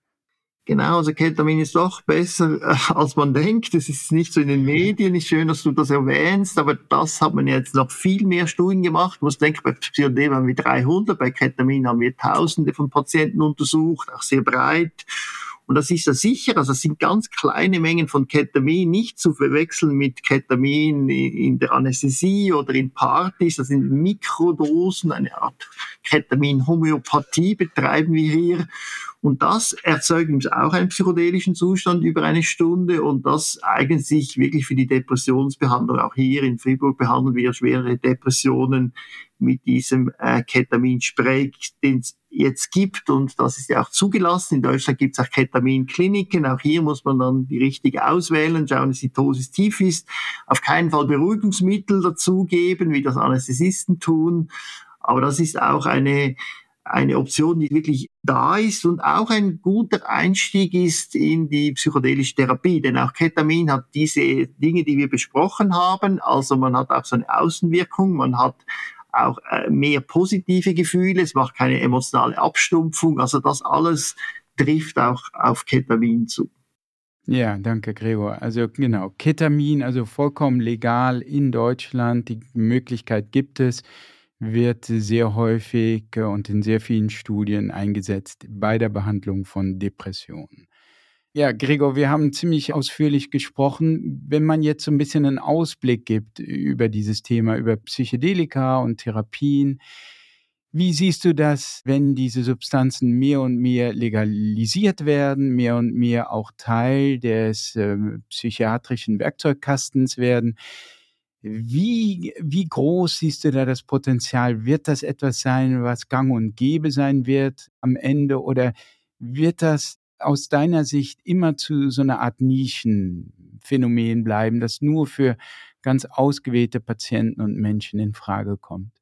Genau, also Ketamin ist doch besser, äh, als man denkt. Es ist nicht so in den Medien, ist schön, dass du das erwähnst, aber das hat man jetzt noch viel mehr Studien gemacht. Man muss denken, bei Psychedelium haben wir 300, bei Ketamin haben wir Tausende von Patienten untersucht, auch sehr breit. Und das ist ja sicher, also es sind ganz kleine Mengen von Ketamin, nicht zu verwechseln mit Ketamin in der Anästhesie oder in Partys. Das sind Mikrodosen, eine Art Ketamin-Homöopathie betreiben wir hier. Und das erzeugt übrigens auch einen psychedelischen Zustand über eine Stunde und das eignet sich wirklich für die Depressionsbehandlung. Auch hier in Fribourg behandeln wir schwere Depressionen mit diesem äh, Ketaminspray, den es jetzt gibt und das ist ja auch zugelassen. In Deutschland gibt es auch Ketaminkliniken. Auch hier muss man dann die richtige auswählen, schauen, dass die Dosis tief ist. Auf keinen Fall Beruhigungsmittel dazugeben, wie das Anästhesisten tun. Aber das ist auch eine eine Option, die wirklich da ist und auch ein guter Einstieg ist in die psychedelische Therapie. Denn auch Ketamin hat diese Dinge, die wir besprochen haben. Also man hat auch so eine Außenwirkung, man hat auch äh, mehr positive Gefühle, es macht keine emotionale Abstumpfung. Also das alles trifft auch auf Ketamin zu. Ja, danke, Gregor. Also genau, Ketamin, also vollkommen legal in Deutschland. Die Möglichkeit gibt es wird sehr häufig äh, und in sehr vielen Studien eingesetzt bei der Behandlung von Depressionen. Ja, Gregor, wir haben ziemlich ausführlich gesprochen. Wenn man jetzt so ein bisschen einen Ausblick gibt über dieses Thema, über Psychedelika und Therapien, wie siehst du das, wenn diese Substanzen mehr und mehr legalisiert werden, mehr und mehr auch Teil des äh, psychiatrischen Werkzeugkastens werden? Wie, wie groß siehst du da das Potenzial? Wird das etwas sein, was gang und gäbe sein wird am Ende? Oder wird das aus deiner Sicht immer zu so einer Art Nischenphänomen bleiben, das nur für ganz ausgewählte Patienten und Menschen in Frage kommt?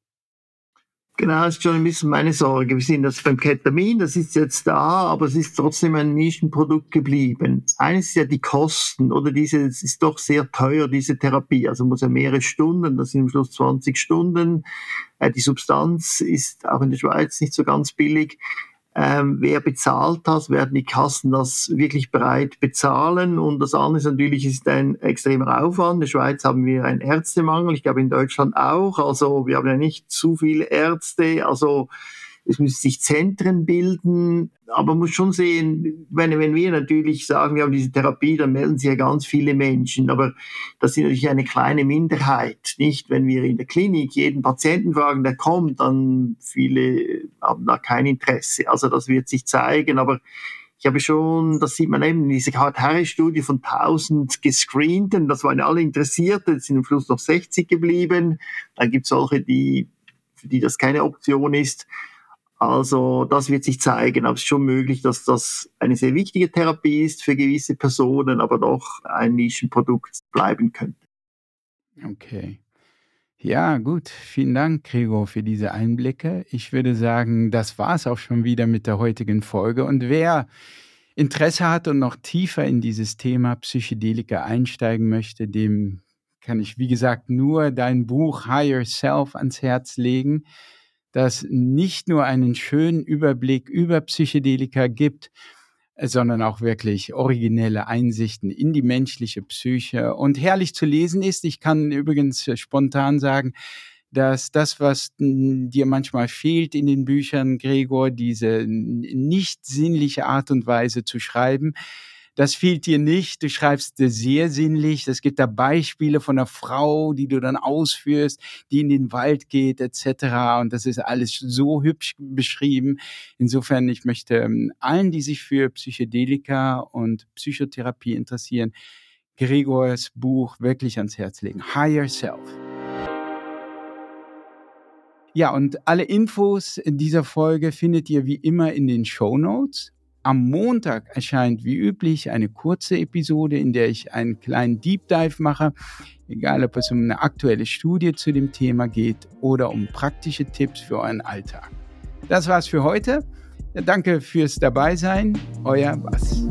Genau, ist schon ein bisschen meine Sorge. Wir sehen das beim Ketamin, das ist jetzt da, aber es ist trotzdem ein Nischenprodukt geblieben. Eines ist ja die Kosten, oder diese, es ist doch sehr teuer, diese Therapie. Also muss ja mehrere Stunden, das sind im Schluss 20 Stunden. Äh, die Substanz ist auch in der Schweiz nicht so ganz billig ähm, wer bezahlt das, werden die Kassen das wirklich bereit bezahlen. Und das andere ist natürlich, ist ein extremer Aufwand. In der Schweiz haben wir einen Ärztemangel, ich glaube in Deutschland auch. Also wir haben ja nicht zu viele Ärzte. Also es müssen sich Zentren bilden, aber man muss schon sehen, wenn, wenn wir natürlich sagen, wir haben diese Therapie, dann melden sich ja ganz viele Menschen, aber das ist natürlich eine kleine Minderheit, nicht? Wenn wir in der Klinik jeden Patienten fragen, der kommt, dann viele haben da kein Interesse. Also das wird sich zeigen, aber ich habe schon, das sieht man eben in dieser Harris-Studie von 1000 gescreenten, das waren alle Interessierte, es sind am Schluss noch 60 geblieben. Dann gibt es solche, die, für die das keine Option ist. Also das wird sich zeigen, aber es ist schon möglich, dass das eine sehr wichtige Therapie ist für gewisse Personen, aber doch ein Nischenprodukt bleiben könnte. Okay. Ja, gut. Vielen Dank, Gregor, für diese Einblicke. Ich würde sagen, das war es auch schon wieder mit der heutigen Folge. Und wer Interesse hat und noch tiefer in dieses Thema Psychedelika einsteigen möchte, dem kann ich, wie gesagt, nur dein Buch Higher Self ans Herz legen das nicht nur einen schönen Überblick über Psychedelika gibt, sondern auch wirklich originelle Einsichten in die menschliche Psyche und herrlich zu lesen ist. Ich kann übrigens spontan sagen, dass das, was dir manchmal fehlt in den Büchern, Gregor, diese nicht sinnliche Art und Weise zu schreiben, das fehlt dir nicht. Du schreibst sehr sinnlich. Es gibt da Beispiele von einer Frau, die du dann ausführst, die in den Wald geht, etc. Und das ist alles so hübsch beschrieben. Insofern, ich möchte ähm, allen, die sich für Psychedelika und Psychotherapie interessieren, Gregors Buch wirklich ans Herz legen. Higher Self. Ja, und alle Infos in dieser Folge findet ihr wie immer in den Show Notes. Am Montag erscheint wie üblich eine kurze Episode, in der ich einen kleinen Deep Dive mache, egal ob es um eine aktuelle Studie zu dem Thema geht oder um praktische Tipps für euren Alltag. Das war's für heute. Danke fürs Dabeisein. Euer Bass.